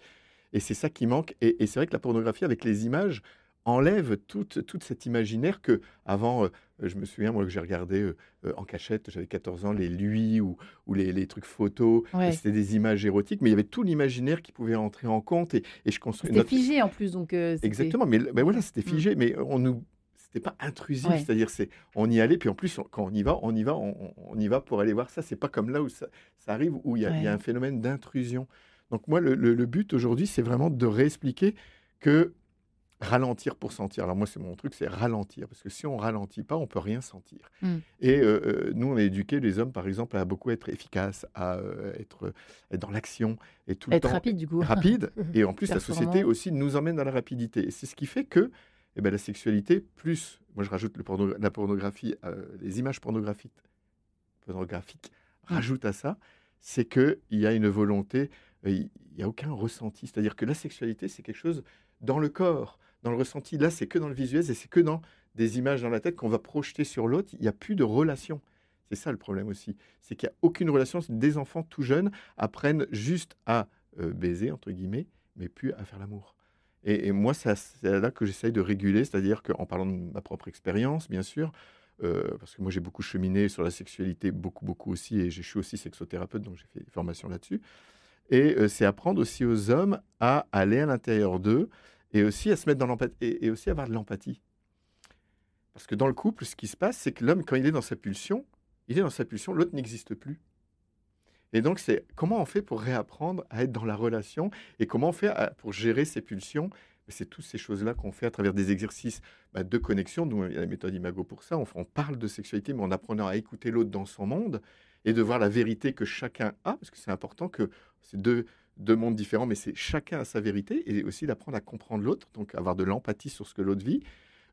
Et c'est ça qui manque. Et, et c'est vrai que la pornographie, avec les images, enlève toute, toute cet imaginaire que, avant, euh, je me souviens, moi, que j'ai regardé euh, euh, en cachette, j'avais 14 ans, les lui ou, ou les, les trucs photos. Ouais. C'était des images érotiques, mais il y avait tout l'imaginaire qui pouvait entrer en compte. Et, et je construis C'était notre- figé en plus, donc euh, Exactement, mais, mais voilà, c'était Mm. figé, mais on nous, c'était pas intrusif, Ouais. c'est-à-dire c'est, on y allait, puis en plus on- quand on y va, on y va, on, y va pour aller voir ça. C'est pas comme là où ça, ça arrive où il y, a- y un phénomène d'intrusion. Donc moi, le, le- le but aujourd'hui, c'est vraiment de réexpliquer que ralentir pour sentir. Alors moi, c'est mon truc, c'est ralentir, parce que si on ralentit pas, on peut rien sentir. Mm. Et euh, euh, nous, on a éduqué les hommes, par exemple, à beaucoup être efficaces, à euh, être, être dans l'action et tout le être temps rapide du coup. [laughs] rapide. Et en plus, la société aussi nous emmène dans la rapidité. Et c'est ce qui fait que eh ben, la sexualité, plus, moi je rajoute le porno- la pornographie, euh, les images pornographiques, pornographiques Mm. rajoutent à ça, c'est qu'il y a une volonté, il n'y a aucun ressenti. C'est-à-dire que la sexualité, c'est quelque chose dans le corps, dans le ressenti. Là, c'est que dans le visuel et c'est que dans des images dans la tête qu'on va projeter sur l'autre. Il n'y a plus de relation. C'est ça le problème aussi. C'est qu'il n'y a aucune relation. Des enfants tout jeunes apprennent juste à euh, baiser, entre guillemets, mais plus à faire l'amour. Et, moi, c'est là que j'essaye de réguler, c'est-à-dire qu'en parlant de ma propre expérience, bien sûr, euh, parce que moi j'ai beaucoup cheminé sur la sexualité, beaucoup, beaucoup aussi, et je suis aussi sexothérapeute, donc j'ai fait des formations là-dessus. Et euh, c'est apprendre aussi aux hommes à aller à l'intérieur d'eux et aussi à se mettre dans l'empathie, et, et aussi avoir de l'empathie. Parce que dans le couple, ce qui se passe, c'est que l'homme, quand il est dans sa pulsion, il est dans sa pulsion, l'autre n'existe plus. Et donc, c'est comment on fait pour réapprendre à être dans la relation et comment on fait pour gérer ses pulsions? C'est toutes ces choses-là qu'on fait à travers des exercices bah, de connexion. Nous, il y a la méthode Imago pour ça. On, on parle de sexualité, mais en apprenant à écouter l'autre dans son monde et de voir la vérité que chacun a, parce que c'est important que c'est deux, deux mondes différents, mais c'est chacun a sa vérité et aussi d'apprendre à comprendre l'autre, donc avoir de l'empathie sur ce que l'autre vit.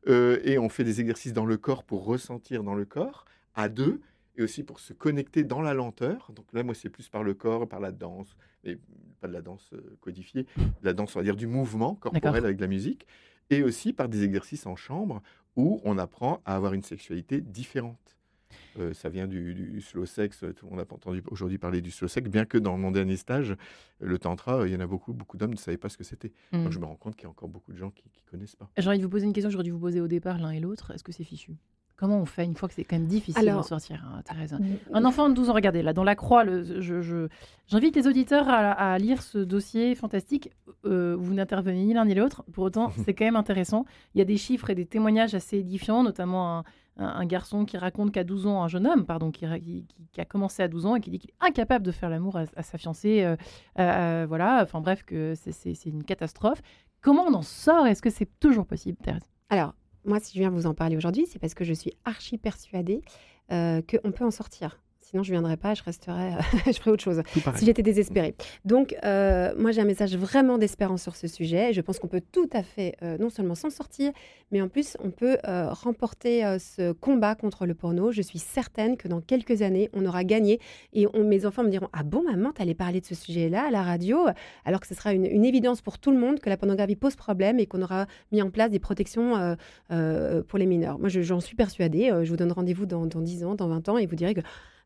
Euh, et on fait des exercices dans le corps pour ressentir dans le corps, à deux, et aussi pour se connecter dans la lenteur. Donc là, moi, c'est plus par le corps, par la danse, mais pas de la danse euh, codifiée, de la danse, on va dire, du mouvement corporel avec la musique, et aussi par des exercices en chambre où on apprend à avoir une sexualité différente. Euh, ça vient du, du slow sex. euh, On n'a pas entendu aujourd'hui parler du slow sex, bien que dans mon dernier stage, le tantra, euh, il y en a beaucoup, beaucoup d'hommes ne savaient pas ce que c'était. Mm. Donc je me rends compte qu'il y a encore beaucoup de gens qui ne connaissent pas. J'ai envie de vous poser une question que j'aurais dû vous poser au départ l'un et l'autre. Est-ce que c'est fichu? Comment on fait une fois que c'est quand même difficile Alors- d'en sortir, hein, Thérèse? Un enfant de 12 ans, regardez, là, dans la croix, le- je- je- j'invite les auditeurs à, à lire ce dossier fantastique. Euh, vous n'intervenez ni l'un ni l'autre. Pour autant, [laughs] c'est quand même intéressant. Il y a des chiffres et des témoignages assez édifiants, notamment un, un- garçon qui raconte qu'à 12 ans, un jeune homme, pardon, qui, a commencé à 12 ans et qui dit qu'il est incapable de faire l'amour à, sa fiancée. euh, euh, voilà, enfin bref, que c'est- une catastrophe. Comment on en sort? Est-ce que c'est toujours possible, Thérèse? Alors, moi, si je viens vous en parler aujourd'hui, c'est parce que je suis archi persuadée euh, qu'on peut en sortir. Sinon, je ne viendrais pas, je resterais, [laughs] je ferais autre chose. Si j'étais désespérée. Donc, euh, moi, j'ai un message vraiment d'espérance sur ce sujet. Et je pense qu'on peut tout à fait, euh, non seulement s'en sortir, mais en plus, on peut euh, remporter euh, ce combat contre le porno. Je suis certaine que dans quelques années, on aura gagné. Et on- mes enfants me diront Ah bon, maman, t'allais parler de ce sujet-là à la radio? Alors que ce sera une, une évidence pour tout le monde que la pornographie pose problème et qu'on aura mis en place des protections euh, euh, pour les mineurs. Moi, je- j'en suis persuadée. Euh, je vous donne rendez-vous dans, dans 10 ans, dans 20 ans, et vous direz que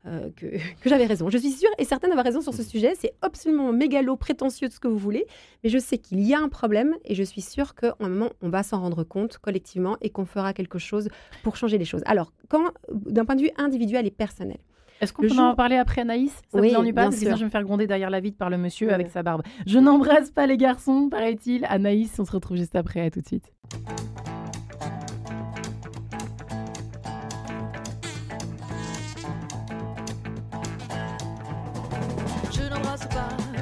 euh, que, [laughs] que j'avais raison. Je suis sûre et certaine d'avoir raison sur ce sujet. C'est absolument mégalo, prétentieux, de ce que vous voulez. Mais je sais qu'il y a un problème et je suis sûre qu'à un moment, on va s'en rendre compte collectivement et qu'on fera quelque chose pour changer les choses. Alors, quand, d'un point de vue individuel et personnel, Est-ce qu'on peut jour- en parler après Anaïs? Ça Oui, vous ennuie pas bien Parce que je vais me faire gronder derrière la vitre par le monsieur avec sa barbe. Je n'embrasse pas les garçons, paraît-il. Anaïs, on se retrouve juste après. À tout de suite.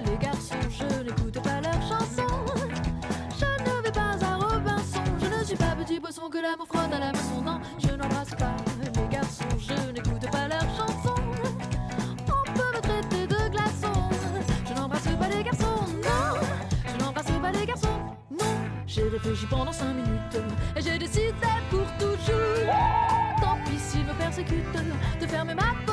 Les garçons, je n'écoute pas leurs chansons. Je ne vais pas à Robinson, je ne suis pas petit poisson que l'amour frotte à la maison. Non, je n'embrasse pas les garçons, je n'écoute pas leurs chansons. On peut me traiter de glaçon. Je n'embrasse pas les garçons, non. Je n'embrasse pas les garçons, non. J'ai réfléchi pendant cinq minutes et j'ai décidé pour toujours. Tant pis s'ils me persécutent, de fermer ma porte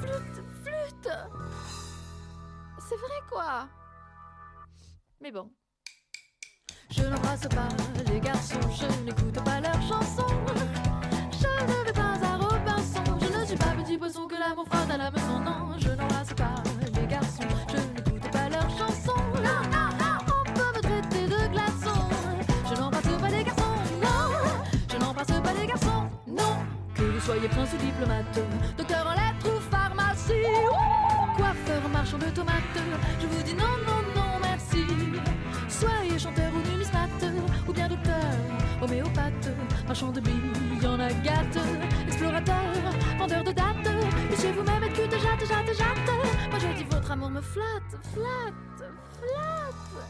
flûte, flûte. C'est vrai quoi. Mais bon. Je n'embrasse pas les garçons, je n'écoute pas leurs chansons. Je ne vais pas à Robinson, je ne suis pas petit poisson que l'amour frotte à la maison. Non, je n'embrasse pas les garçons, je n'écoute pas leurs chansons. Non, non, non, on peut me traiter de glaçon. Je n'embrasse pas les garçons, non, je n'embrasse pas les garçons, non. Que vous soyez prince ou diplomate, docteur en coiffeur, marchand de tomates, je vous dis non, non, non, merci. Soyez chanteur ou numismate, ou bien docteur, homéopathe, marchand de billes en agate, explorateur, vendeur de dates, puissiez vous-même être cute, jatte, jatte, jatte. Moi je dis votre amour me flatte, flatte, flatte.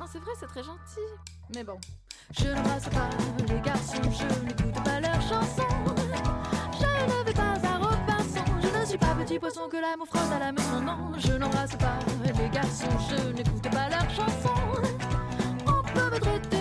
Non, c'est vrai, c'est très gentil. Mais bon. Je n'embrasse pas les garçons, je n'écoute pas leurs chansons. Je ne vais pas suis pas petit poisson que l'amour frotte à la maison. Non, je n'embrasse pas les garçons, je n'écoute pas leurs chansons. On peut me traiter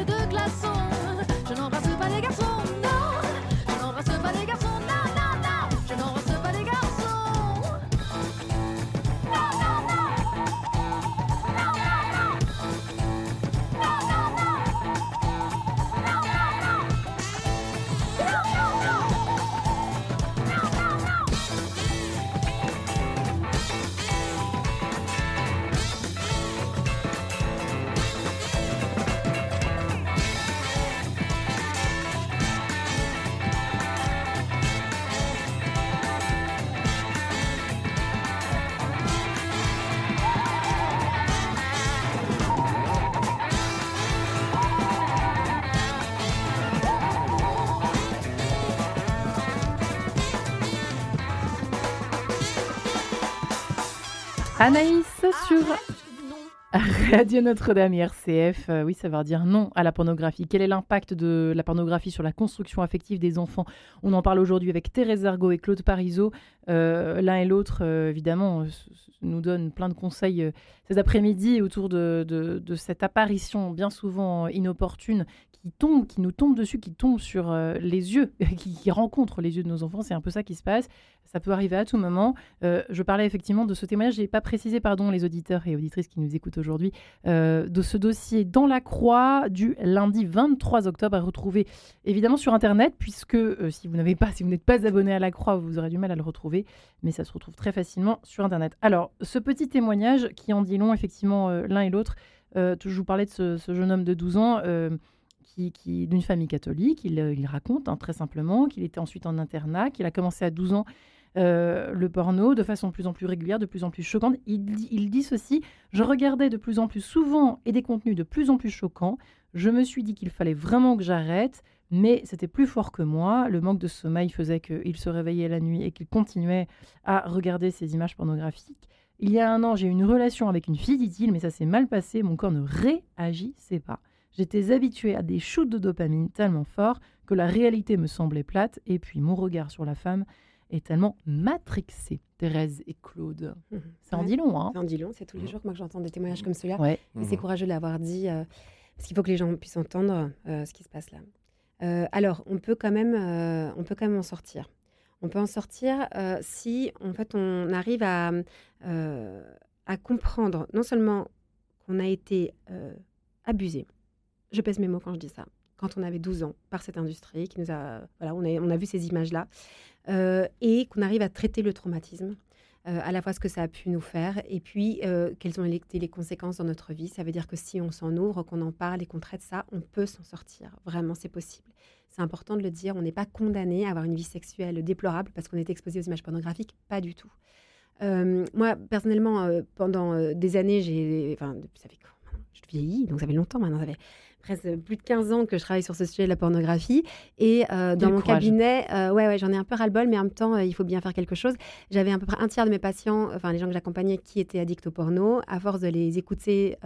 Anaïs sur. Radio Notre-Dame RCF. euh, oui, ça veut dire non à la pornographie. Quel est l'impact de la pornographie sur la construction affective des enfants? On en parle aujourd'hui avec Thérèse Argot et Claude Parisot. Euh, L'un et l'autre, euh, évidemment, euh, nous donnent plein de conseils ces après-midi autour de, de- de cette apparition bien souvent inopportune qui tombe, qui nous tombe dessus, qui tombe sur euh, les yeux, [laughs] qui, rencontre les yeux de nos enfants. C'est un peu ça qui se passe. Ça peut arriver à tout moment. Euh, je parlais effectivement de ce témoignage. Je n'ai pas précisé, pardon, les auditeurs et auditrices qui nous écoutent aujourd'hui, euh, de ce dossier dans la croix du lundi 23 octobre à retrouver évidemment sur Internet, puisque si vous n'avez pas, si vous n'êtes pas abonné à la croix, vous aurez du mal à le retrouver, mais ça se retrouve très facilement sur Internet. Alors, ce petit témoignage qui en dit long, effectivement, l'un et l'autre, je vous parlais de ce jeune homme de 12 ans. Qui, d'une famille catholique, il, euh, raconte hein, très simplement qu'il était ensuite en internat, qu'il a commencé à 12 ans euh, le porno de façon de plus en plus régulière, de plus en plus choquante. Il, il dit ceci Je regardais de plus en plus souvent et des contenus de plus en plus choquants. Je me suis dit qu'il fallait vraiment que j'arrête, mais c'était plus fort que moi. Le manque de sommeil faisait qu'il se réveillait la nuit et qu'il continuait à regarder ces images pornographiques. Il y a un an, j'ai eu une relation avec une fille, dit-il, mais ça s'est mal passé. Mon corps ne réagissait pas. J'étais habituée à des shoots de dopamine tellement forts que la réalité me semblait plate. Et puis mon regard sur la femme est tellement matrixé. Thérèse et Claude. Mhm. Ça en dit long, hein Ça en dit long, c'est tous les Mhm. jours que moi que j'entends des témoignages comme celui-là. Ouais. Et c'est courageux de l'avoir dit, euh, parce qu'il faut que les gens puissent entendre euh, ce qui se passe là. Euh, alors, on peut quand même, euh, on peut quand même en sortir. On peut en sortir euh, si, en fait, on arrive à, euh, à comprendre non seulement qu'on a été euh, abusé. Je pèse mes mots quand je dis ça. Quand on avait 12 ans, par cette industrie qui nous a, voilà, on a, on a vu ces images-là, euh, et qu'on arrive à traiter le traumatisme euh, à la fois ce que ça a pu nous faire et puis euh, quelles ont été les conséquences dans notre vie. Ça veut dire que si on s'en ouvre, qu'on en parle et qu'on traite ça, on peut s'en sortir. Vraiment, c'est possible. C'est important de le dire. On n'est pas condamné à avoir une vie sexuelle déplorable parce qu'on est exposé aux images pornographiques. Pas du tout. Moi, personnellement, pendant des années, j'ai. Enfin, ça fait Je vieillis, donc ça fait longtemps maintenant. Ça fait presque plus de 15 ans que je travaille sur ce sujet de la pornographie. Et euh, dans mon courage. cabinet, euh, ouais, ouais, j'en ai un peu ras-le-bol, mais en même temps, euh, il faut bien faire quelque chose. J'avais à peu près un tiers de mes patients, enfin les gens que j'accompagnais, qui étaient addicts au porno. À force de les écouter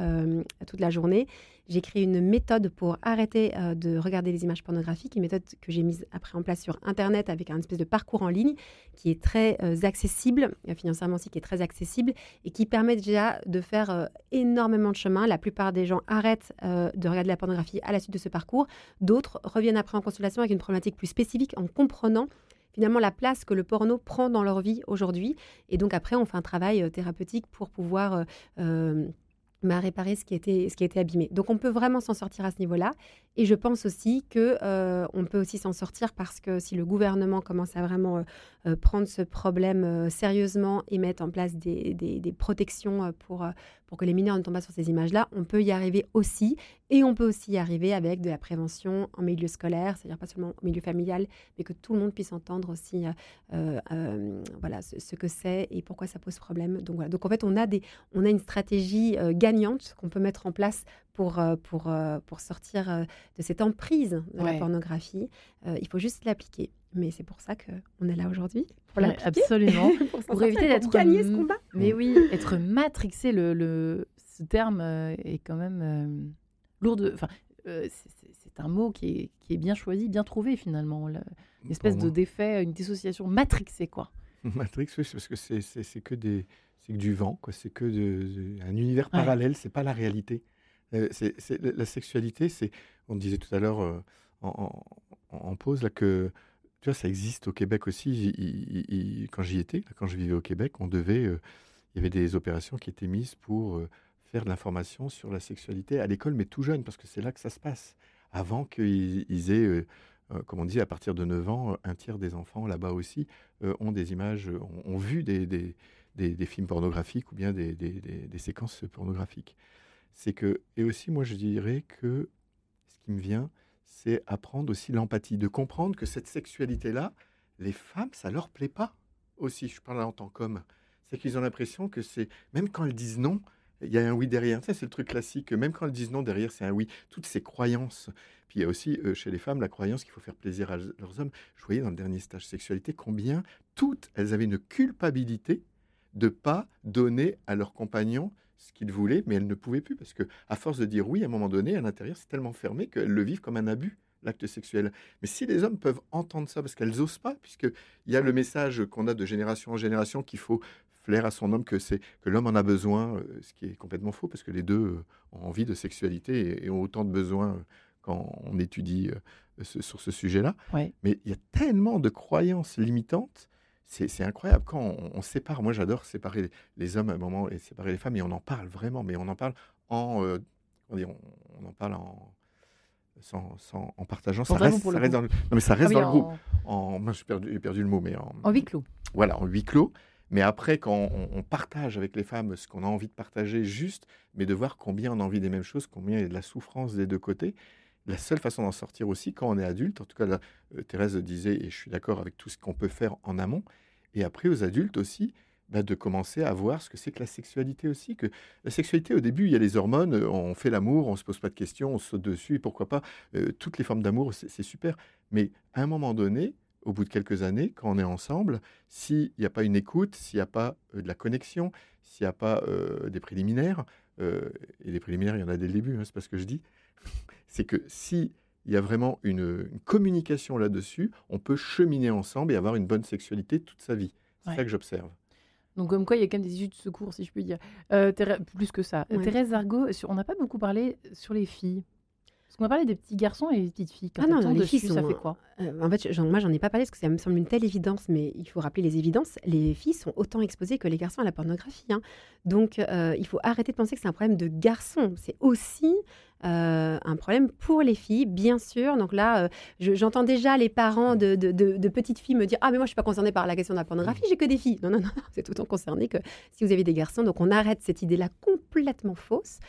toute la journée, j'ai créé une méthode pour arrêter de regarder les images pornographiques, une méthode que j'ai mise après en place sur Internet avec un espèce de parcours en ligne qui est très accessible, financièrement aussi qui est très accessible et qui permet déjà de faire énormément de chemin. La plupart des gens arrêtent de regarder la pornographie à la suite de ce parcours. D'autres reviennent après en consultation avec une problématique plus spécifique en comprenant finalement la place que le porno prend dans leur vie aujourd'hui. Et donc après, on fait un travail euh, thérapeutique pour pouvoir euh, bah, réparer ce qui, été, ce qui été abîmé. Donc on peut vraiment s'en sortir à ce niveau-là. Et je pense aussi que euh, on peut aussi s'en sortir parce que si le gouvernement commence à vraiment euh, euh, prendre ce problème sérieusement et mettre en place des, des- protections pour, pour que les mineurs ne tombent pas sur ces images-là, on peut y arriver aussi. Et on peut aussi y arriver avec de la prévention en milieu scolaire, c'est-à-dire pas seulement au milieu familial, mais que tout le monde puisse entendre aussi voilà, ce, ce que c'est et pourquoi ça pose problème. Donc, voilà. Donc en fait, on a, des, on a une stratégie euh, qu'on peut mettre en place pour, euh, pour, euh, pour sortir euh, de cette emprise de Ouais. la pornographie. Euh, il faut juste l'appliquer. Mais c'est pour ça qu'on est là aujourd'hui. Pour Ouais, l'appliquer. absolument. [laughs] pour, éviter pour d'être gagner ce combat. Mais oui, être matrixé, le, le- ce terme est quand même euh, lourd de. Enfin, euh, c'est- un mot qui est, qui est bien choisi, bien trouvé finalement. le- Une espèce de défait, une dissociation matrixée, quoi. [laughs] Matrix, oui, parce que c'est- c'est c'est que des, c'est que du vent, quoi. C'est que de- de- un univers Ouais. parallèle. C'est pas la réalité. Euh, c'est c'est- la sexualité, c'est. On disait tout à l'heure euh, en, en- en pause là que tu vois, ça existe au Québec aussi. Il- il- il- quand j'y étais, quand je vivais au Québec, on devait. euh, il y avait des opérations qui étaient mises pour faire de l'information sur la sexualité à l'école, mais tout jeune, parce que c'est là que ça se passe. Avant qu'ils ils aient, comme on dit, à partir de 9 ans, un tiers des enfants là-bas aussi euh, ont des images, ont, ont vu des, des, des- films pornographiques ou bien des séquences pornographiques. C'est que, et aussi, moi, je dirais que ce qui me vient, c'est apprendre aussi l'empathie, de comprendre que cette sexualité-là, les femmes, ça leur plaît pas aussi. Je parle en tant qu'homme. C'est qu'ils ont l'impression que c'est, même quand elles disent non, il y a un oui derrière. Ça, c'est le truc classique. Même quand elles disent non, derrière, c'est un oui. Toutes ces croyances. Puis il y a aussi euh, chez les femmes la croyance qu'il faut faire plaisir à leurs hommes. Je voyais dans le dernier stage sexualité combien toutes, elles avaient une culpabilité de pas donner à leur compagnon ce qu'ils voulaient, mais elles ne pouvaient plus parce que à force de dire oui, à un moment donné, à l'intérieur, c'est tellement fermé qu'elles le vivent comme un abus, l'acte sexuel. Mais si les hommes peuvent entendre ça, parce qu'elles osent pas, puisque il y a le message qu'on a de génération en génération qu'il faut flair à son homme que c'est que l'homme en a besoin, euh, ce qui est complètement faux, parce que les deux euh, ont envie de sexualité et, ont autant de besoins euh, quand on étudie ce- sur ce sujet-là. Ouais. Mais il y a tellement de croyances limitantes. C'est incroyable quand on, on sépare. Moi, j'adore séparer les, hommes à un moment et séparer les femmes. Et on en parle vraiment, mais on en parle en, euh, on, on en parle en sans, sans- en partageant. Ça reste, ça reste dans le, non, mais ça Ah reste dans le en- groupe. En, moi, j'ai perdu, perdu le mot, mais en, En huis clos. voilà, en huis clos. Mais après, quand on, on partage avec les femmes ce qu'on a envie de partager, juste, mais de voir combien on a envie des mêmes choses, combien il y a de la souffrance des deux côtés, la seule façon d'en sortir aussi, quand on est adulte, en tout cas, euh, Thérèse disait, et je suis d'accord avec tout ce qu'on peut faire en amont, et après aux adultes aussi, bah, de commencer à voir ce que c'est que la sexualité aussi. Que la sexualité, au début, il y a les hormones, euh, on fait l'amour, on se pose pas de questions, on saute dessus, et pourquoi pas. euh, toutes les formes d'amour, c'est super. Mais à un moment donné, au bout de quelques années, quand on est ensemble, s'il n'y a pas une écoute, s'il n'y a pas de la connexion, s'il n'y a pas des préliminaires, et des préliminaires, il y en a dès le début, hein, c'est pas ce que je dis, c'est que si il y a vraiment une, une communication là-dessus, on peut cheminer ensemble et avoir une bonne sexualité toute sa vie. C'est Ouais. ça que j'observe. Donc, comme quoi, il y a quand même des issues de secours, si je puis dire. Euh, plus que ça. Ouais. Thérèse Argot, sur- on n'a pas beaucoup parlé sur les filles. Parce qu'on a parlé des petits garçons et des petites filles. Quand Ah non, tombent les filles ça fait quoi Euh, en fait, moi, j'en ai pas parlé parce que ça me semble une telle évidence, mais il faut rappeler les évidences. Les filles sont autant exposées que les garçons à la pornographie. hein. Donc, euh, il faut arrêter de penser que c'est un problème de garçons. C'est aussi euh, un problème pour les filles, bien sûr. Donc là, euh, je- j'entends déjà les parents de, de- de- de petites filles me dire Ah, mais moi, je suis pas concernée par la question de la pornographie, j'ai que des filles. Non, non, non, [laughs] c'est autant concerné que si vous avez des garçons. Donc, on arrête cette idée-là complètement fausse.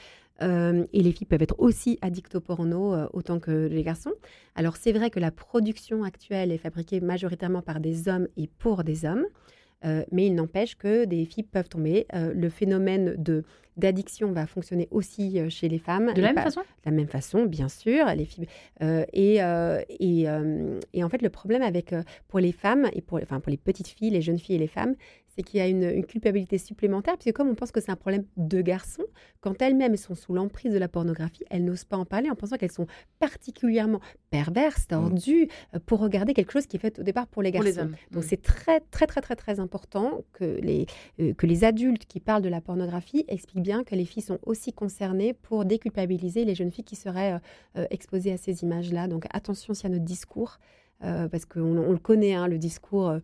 Euh, et les filles peuvent être aussi addictes au porno euh, autant que les garçons. Alors c'est vrai que la production actuelle est fabriquée majoritairement par des hommes et pour des hommes. Euh, mais il n'empêche que des filles peuvent tomber. Le phénomène de d'addiction va fonctionner aussi chez les femmes. De la même pas- façon? de la même façon, bien sûr. Les filles, et, et, et en fait, le problème avec pour les femmes et pour, enfin, pour les petites filles, les jeunes filles et les femmes, c'est qu'il y a une, une culpabilité supplémentaire, puisque comme on pense que c'est un problème de garçons, quand elles-mêmes sont sous l'emprise de la pornographie, elles n'osent pas en parler en pensant qu'elles sont particulièrement perverses, tordues, euh, pour regarder quelque chose qui est fait au départ pour les pour garçons. les hommes. Donc Mm. c'est très très très très très important que les, euh, que les adultes qui parlent de la pornographie expliquent bien que les filles sont aussi concernées pour déculpabiliser les jeunes filles qui seraient euh, exposées à ces images-là. Donc attention y a notre discours, euh, parce qu'on on le connaît, hein, le discours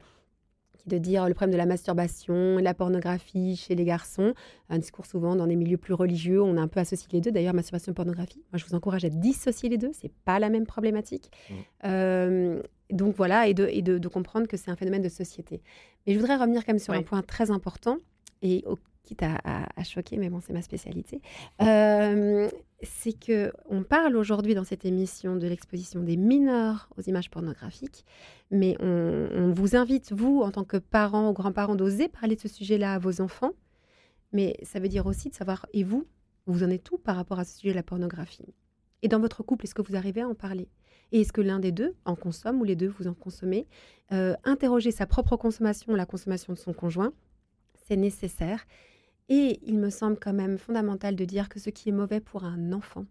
de dire le problème de la masturbation, la pornographie chez les garçons, un discours souvent dans des milieux plus religieux, on a un peu associé les deux. D'ailleurs, masturbation et pornographie, moi je vous encourage à dissocier les deux, c'est pas la même problématique. Mm. Euh, donc voilà, et, de, et de, de comprendre que c'est un phénomène de société. Mais je voudrais revenir quand même sur Oui. un point très important, et au, quitte à, à- à choquer, mais bon, c'est ma spécialité. Euh, c'est que on parle aujourd'hui dans cette émission de l'exposition des mineurs aux images pornographiques, mais on, vous invite, vous, en tant que parents ou grands-parents, d'oser parler de ce sujet-là à vos enfants. Mais ça veut dire aussi de savoir, et vous, vous en êtes où par rapport à ce sujet de la pornographie? Et dans votre couple, est-ce que vous arrivez à en parler? Et est-ce que l'un des deux en consomme ou les deux vous en consommez? Euh, Interroger sa propre consommation, la consommation de son conjoint, c'est nécessaire. Et il me semble quand même fondamental de dire que ce qui est mauvais pour un enfant,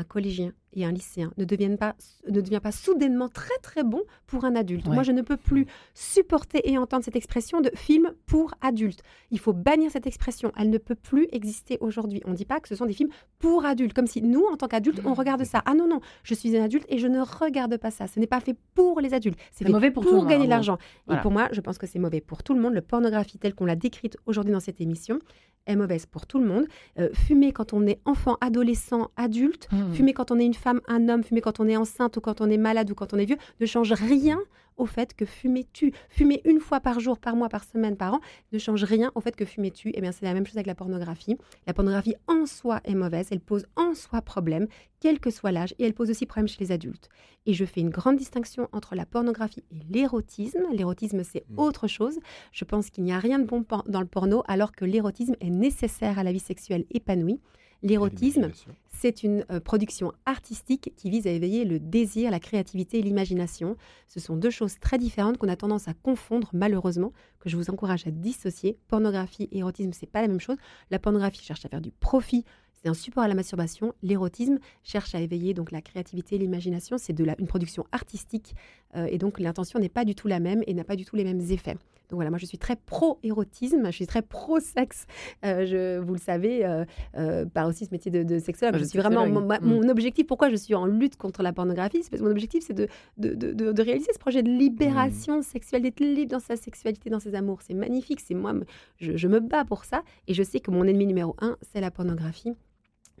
un collégien et un lycéen ne deviennent pas, ne devient pas soudainement très très bon pour un adulte. Ouais. Moi, je ne peux plus supporter et entendre cette expression de film pour adultes. Il faut bannir cette expression. Elle ne peut plus exister aujourd'hui. On ne dit pas que ce sont des films pour adultes, comme si nous, en tant qu'adultes, on regarde ça. Ah non, non, je suis un adulte et je ne regarde pas ça. Ce n'est pas fait pour les adultes. C'est fait mauvais pour monde, gagner de l'argent. Voilà. Et pour moi, je pense que c'est mauvais pour tout le monde. Le pornographie telle qu'on l'a décrite aujourd'hui dans cette émission est mauvaise pour tout le monde. Euh, fumer quand on est enfant, adolescent, adulte, Mm. fumer quand on est une femme, un homme, fumer quand on est enceinte ou quand on est malade ou quand on est vieux, ne change rien au fait que fumer tue. Fumer une fois par jour, par mois, par semaine, par an, ne change rien au fait que fumer tue. Eh bien, c'est la même chose avec la pornographie. La pornographie en soi est mauvaise, elle pose en soi problème, quel que soit l'âge, et elle pose aussi problème chez les adultes. Et je fais une grande distinction entre la pornographie et l'érotisme. L'érotisme, c'est Mm. autre chose. Je pense qu'il n'y a rien de bon dans le porno, alors que l'érotisme est nécessaire à la vie sexuelle épanouie. L'érotisme, c'est une euh, production artistique qui vise à éveiller le désir, la créativité et l'imagination. Ce sont deux choses très différentes qu'on a tendance à confondre malheureusement, que je vous encourage à dissocier. Pornographie et érotisme, c'est pas la même chose. La pornographie cherche à faire du profit, c'est un support à la masturbation. L'érotisme cherche à éveiller donc la créativité et l'imagination. C'est de la, une production artistique euh, et donc l'intention n'est pas du tout la même et n'a pas du tout les mêmes effets. Donc voilà, moi je suis très pro-érotisme, je suis très pro-sexe. Euh, je, vous le savez, euh, euh, par aussi ce métier de, de sexologue. Ah, je suis vraiment mon, Mm. mon objectif. Pourquoi je suis en lutte contre la pornographie C'est parce que mon objectif, c'est de, de, de- de- de réaliser ce projet de libération sexuelle, d'être libre dans sa sexualité, dans ses amours. C'est magnifique. C'est moi, je, je me bats pour ça. Et je sais que mon ennemi numéro un, c'est la pornographie.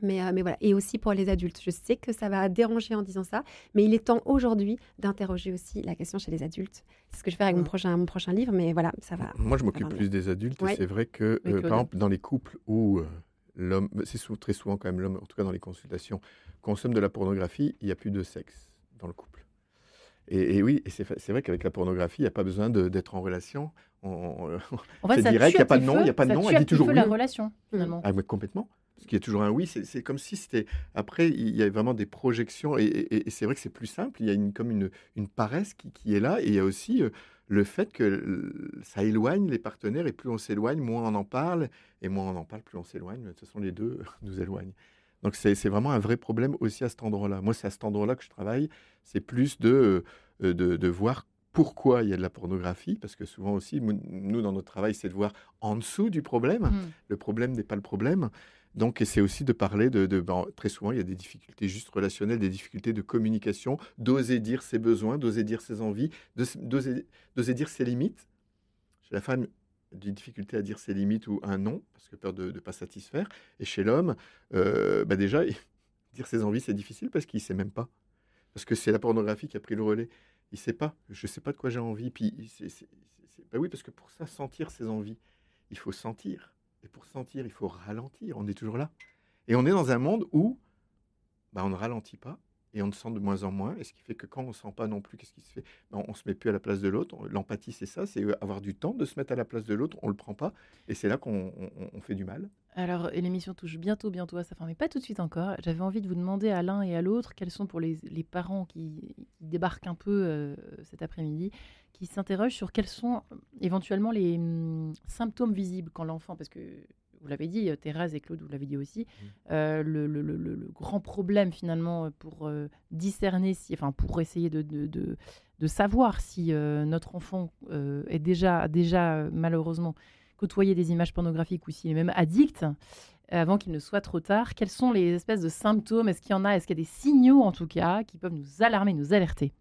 Mais, euh, mais voilà, et aussi pour les adultes. Je sais que ça va déranger en disant ça, mais il est temps aujourd'hui d'interroger aussi la question chez les adultes. C'est ce que je vais faire avec mon prochain, mon prochain livre, mais voilà, ça va. Moi, je m'occupe plus des adultes. Ouais. Et c'est vrai que, euh, par exemple, dans les couples où euh, l'homme, c'est sou- très souvent quand même l'homme, en tout cas dans les consultations, consomme de la pornographie, il n'y a plus de sexe dans le couple. Et, et oui, et c'est c'est vrai qu'avec la pornographie, il n'y a pas besoin d'être en relation. On- on- En fait, [laughs] C'est ça direct, tue y a pas de nom, feu- y a pas de ça nom, tue elle dit toujours la relation, finalement. Ah, mais complètement. Qu'il y a toujours un oui, c'est comme si c'était. Après, il y a vraiment des projections, et, et- et c'est vrai que c'est plus simple. Il y a une, comme une, une paresse qui, qui est là, et il y a aussi euh, le fait que ça éloigne les partenaires, et plus on s'éloigne, moins on en parle, et moins on en parle, plus on s'éloigne. De toute façon, les deux [laughs] nous éloignent. Donc, c'est vraiment un vrai problème aussi à cet endroit-là. Moi, c'est à cet endroit-là que je travaille. C'est plus de, euh, de, de voir pourquoi il y a de la pornographie, parce que souvent aussi, nous, dans notre travail, c'est de voir en dessous du problème Mm. le problème n'est pas le problème. Donc, c'est aussi de parler de, ben, très souvent, il y a des difficultés juste relationnelles, des difficultés de communication, d'oser dire ses besoins, d'oser dire ses envies, d'oser dire ses limites. Chez la femme, des difficultés à dire ses limites ou un non, parce que peur de ne pas satisfaire. Et chez l'homme, euh, bah déjà, [laughs] dire ses envies, c'est difficile parce qu'il ne sait même pas. Parce que c'est la pornographie qui a pris le relais. Il ne sait pas. Je ne sais pas de quoi j'ai envie. Puis, c'est- bah oui, parce que pour ça, sentir ses envies, il faut sentir. Et pour sentir, il faut ralentir. On est toujours là. Et on est dans un monde où bah, on ne ralentit pas et on ne sent de moins en moins. Et ce qui fait que quand on ne sent pas non plus, qu'est-ce qui se fait? Ben, On ne se met plus à la place de l'autre. L'empathie, c'est ça, c'est euh, avoir du temps de se mettre à la place de l'autre. On ne le prend pas. Et c'est là qu'on on- on fait du mal. Alors, l'émission touche bientôt, bientôt à sa fin, mais pas tout de suite encore. J'avais envie de vous demander à l'un et à l'autre quels sont pour les, parents qui, débarquent un peu euh, cet après-midi, qui s'interrogent sur quels sont éventuellement les hum, symptômes visibles quand l'enfant, parce que vous l'avez dit, euh, Thérèse et Claude, vous l'avez dit aussi, euh, le, le- le- le- le grand problème finalement euh, pour euh, discerner, si, enfin pour essayer de, de, de- de savoir si euh, notre enfant est déjà, déjà malheureusement côtoyer des images pornographiques ou s'il est même addict, avant qu'il ne soit trop tard, quels sont les espèces de symptômes? Est-ce qu'il y en a? Est-ce qu'il y a des signaux en tout cas qui peuvent nous alarmer, nous alerter?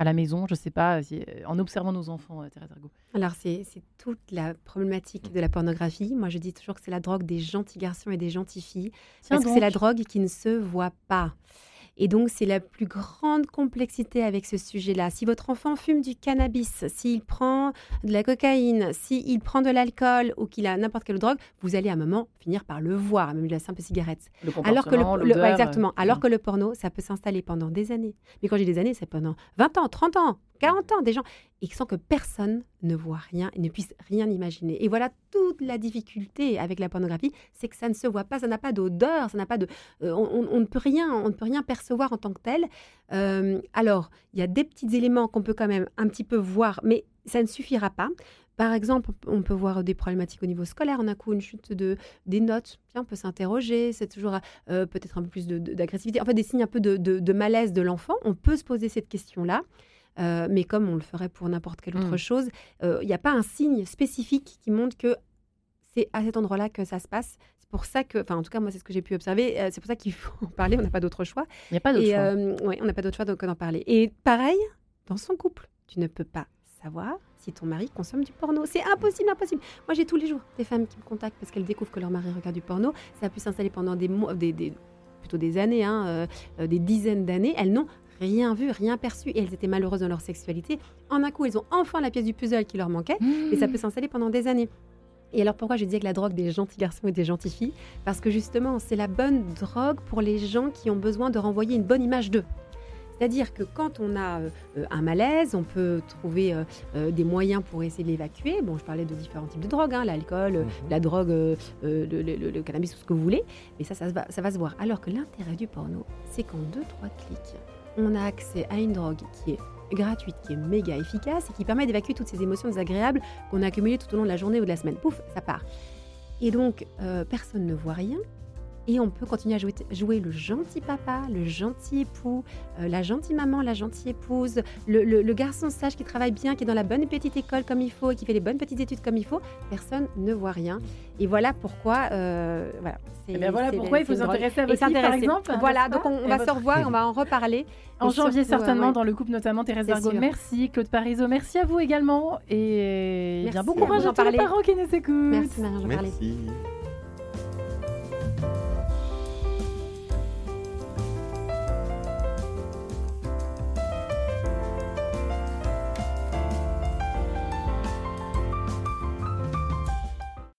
À la maison Je ne sais pas, si- euh, en observant nos enfants, euh, Thérèse Argot. Alors, c'est toute la problématique de la pornographie. Moi, je dis toujours que c'est la drogue des gentils garçons et des gentilles filles. Tiens Parce que c'est la drogue qui ne se voit pas. Et donc, c'est la plus grande complexité avec ce sujet-là. Si votre enfant fume du cannabis, s'il prend de la cocaïne, s'il prend de l'alcool ou qu'il a n'importe quelle drogue, vous allez à un moment finir par le voir, même de la simple cigarette. Le Alors que le, exactement. euh, Alors que le porno, ça peut s'installer pendant des années. Mais quand j'ai des années, c'est pendant 20 ans, 30 ans, 40 ans, des gens, et sans que personne ne voit rien et ne puisse rien imaginer. Et voilà toute la difficulté avec la pornographie, c'est que ça ne se voit pas, ça n'a pas d'odeur, ça n'a pas de, euh, on, ne peut rien, on ne peut rien percevoir en tant que tel. Euh, alors, il y a des petits éléments qu'on peut quand même un petit peu voir, mais ça ne suffira pas. Par exemple, on peut voir des problématiques au niveau scolaire, on a coup une chute de, des notes. On peut s'interroger, c'est toujours euh, peut-être un peu plus d'agressivité, en fait des signes un peu de- de malaise de l'enfant. On peut se poser cette question-là, euh, mais comme on le ferait pour n'importe quelle autre Mm. chose, euh, il n'y a pas un signe spécifique qui montre que c'est à cet endroit-là que ça se passe. C'est pour ça que, enfin en tout cas moi c'est ce que j'ai pu observer, euh, c'est pour ça qu'il faut [laughs] en parler, on n'a pas d'autre choix. Il n'y a pas d'autre choix. euh, ouais, on n'a pas d'autre choix donc d'en parler. Et pareil, dans son couple, tu ne peux pas savoir si ton mari consomme du porno. C'est impossible, impossible. Moi, j'ai tous les jours des femmes qui me contactent parce qu'elles découvrent que leur mari regarde du porno. Ça a pu s'installer pendant des mois, des, des- plutôt des années, hein, euh, euh, des dizaines d'années. Elles n'ont rien vu, rien perçu et elles étaient malheureuses dans leur sexualité. En un coup, elles ont enfin la pièce du puzzle qui leur manquait et ça peut s'installer pendant des années. Et alors pourquoi je disais que la drogue des gentils garçons et des gentilles filles? Parce que justement, c'est la bonne drogue pour les gens qui ont besoin de renvoyer une bonne image d'eux. C'est-à-dire que quand on a euh, euh, un malaise, on peut trouver euh, euh, des moyens pour essayer de l'évacuer. Bon, je parlais de différents types de drogues, hein, l'alcool, Mhm. la drogue, le, le- le- le cannabis, tout ce que vous voulez. Mais ça, ça, se va, ça va se voir. Alors que l'intérêt du porno, c'est qu'en deux, trois clics, on a accès à une drogue qui est gratuite, qui est méga efficace et qui permet d'évacuer toutes ces émotions désagréables qu'on a accumulées tout au long de la journée ou de la semaine. Pouf, ça part. Et donc, euh, personne ne voit rien. Et on peut continuer à jouer, jouer le gentil papa, le gentil époux, euh, la gentille maman, la gentille épouse, le, le- le garçon sage qui travaille bien, qui est dans la bonne petite école comme il faut et qui fait les bonnes petites études comme il faut. Personne ne voit rien. Et voilà pourquoi. euh, voilà, Eh bien, voilà pourquoi il faut s'intéresser à votre livre, par exemple. Voilà, donc pas on, va votre- se revoir, on va en reparler. En janvier, surtout, certainement, ouais. dans le couple, notamment Thérèse sûr. Merci, Claude Parizeau. Merci à vous également. Et Merci bien, bon à courage d'en à tous les parents qui nous écoutent. Merci Marie, j'en parlais. Merci.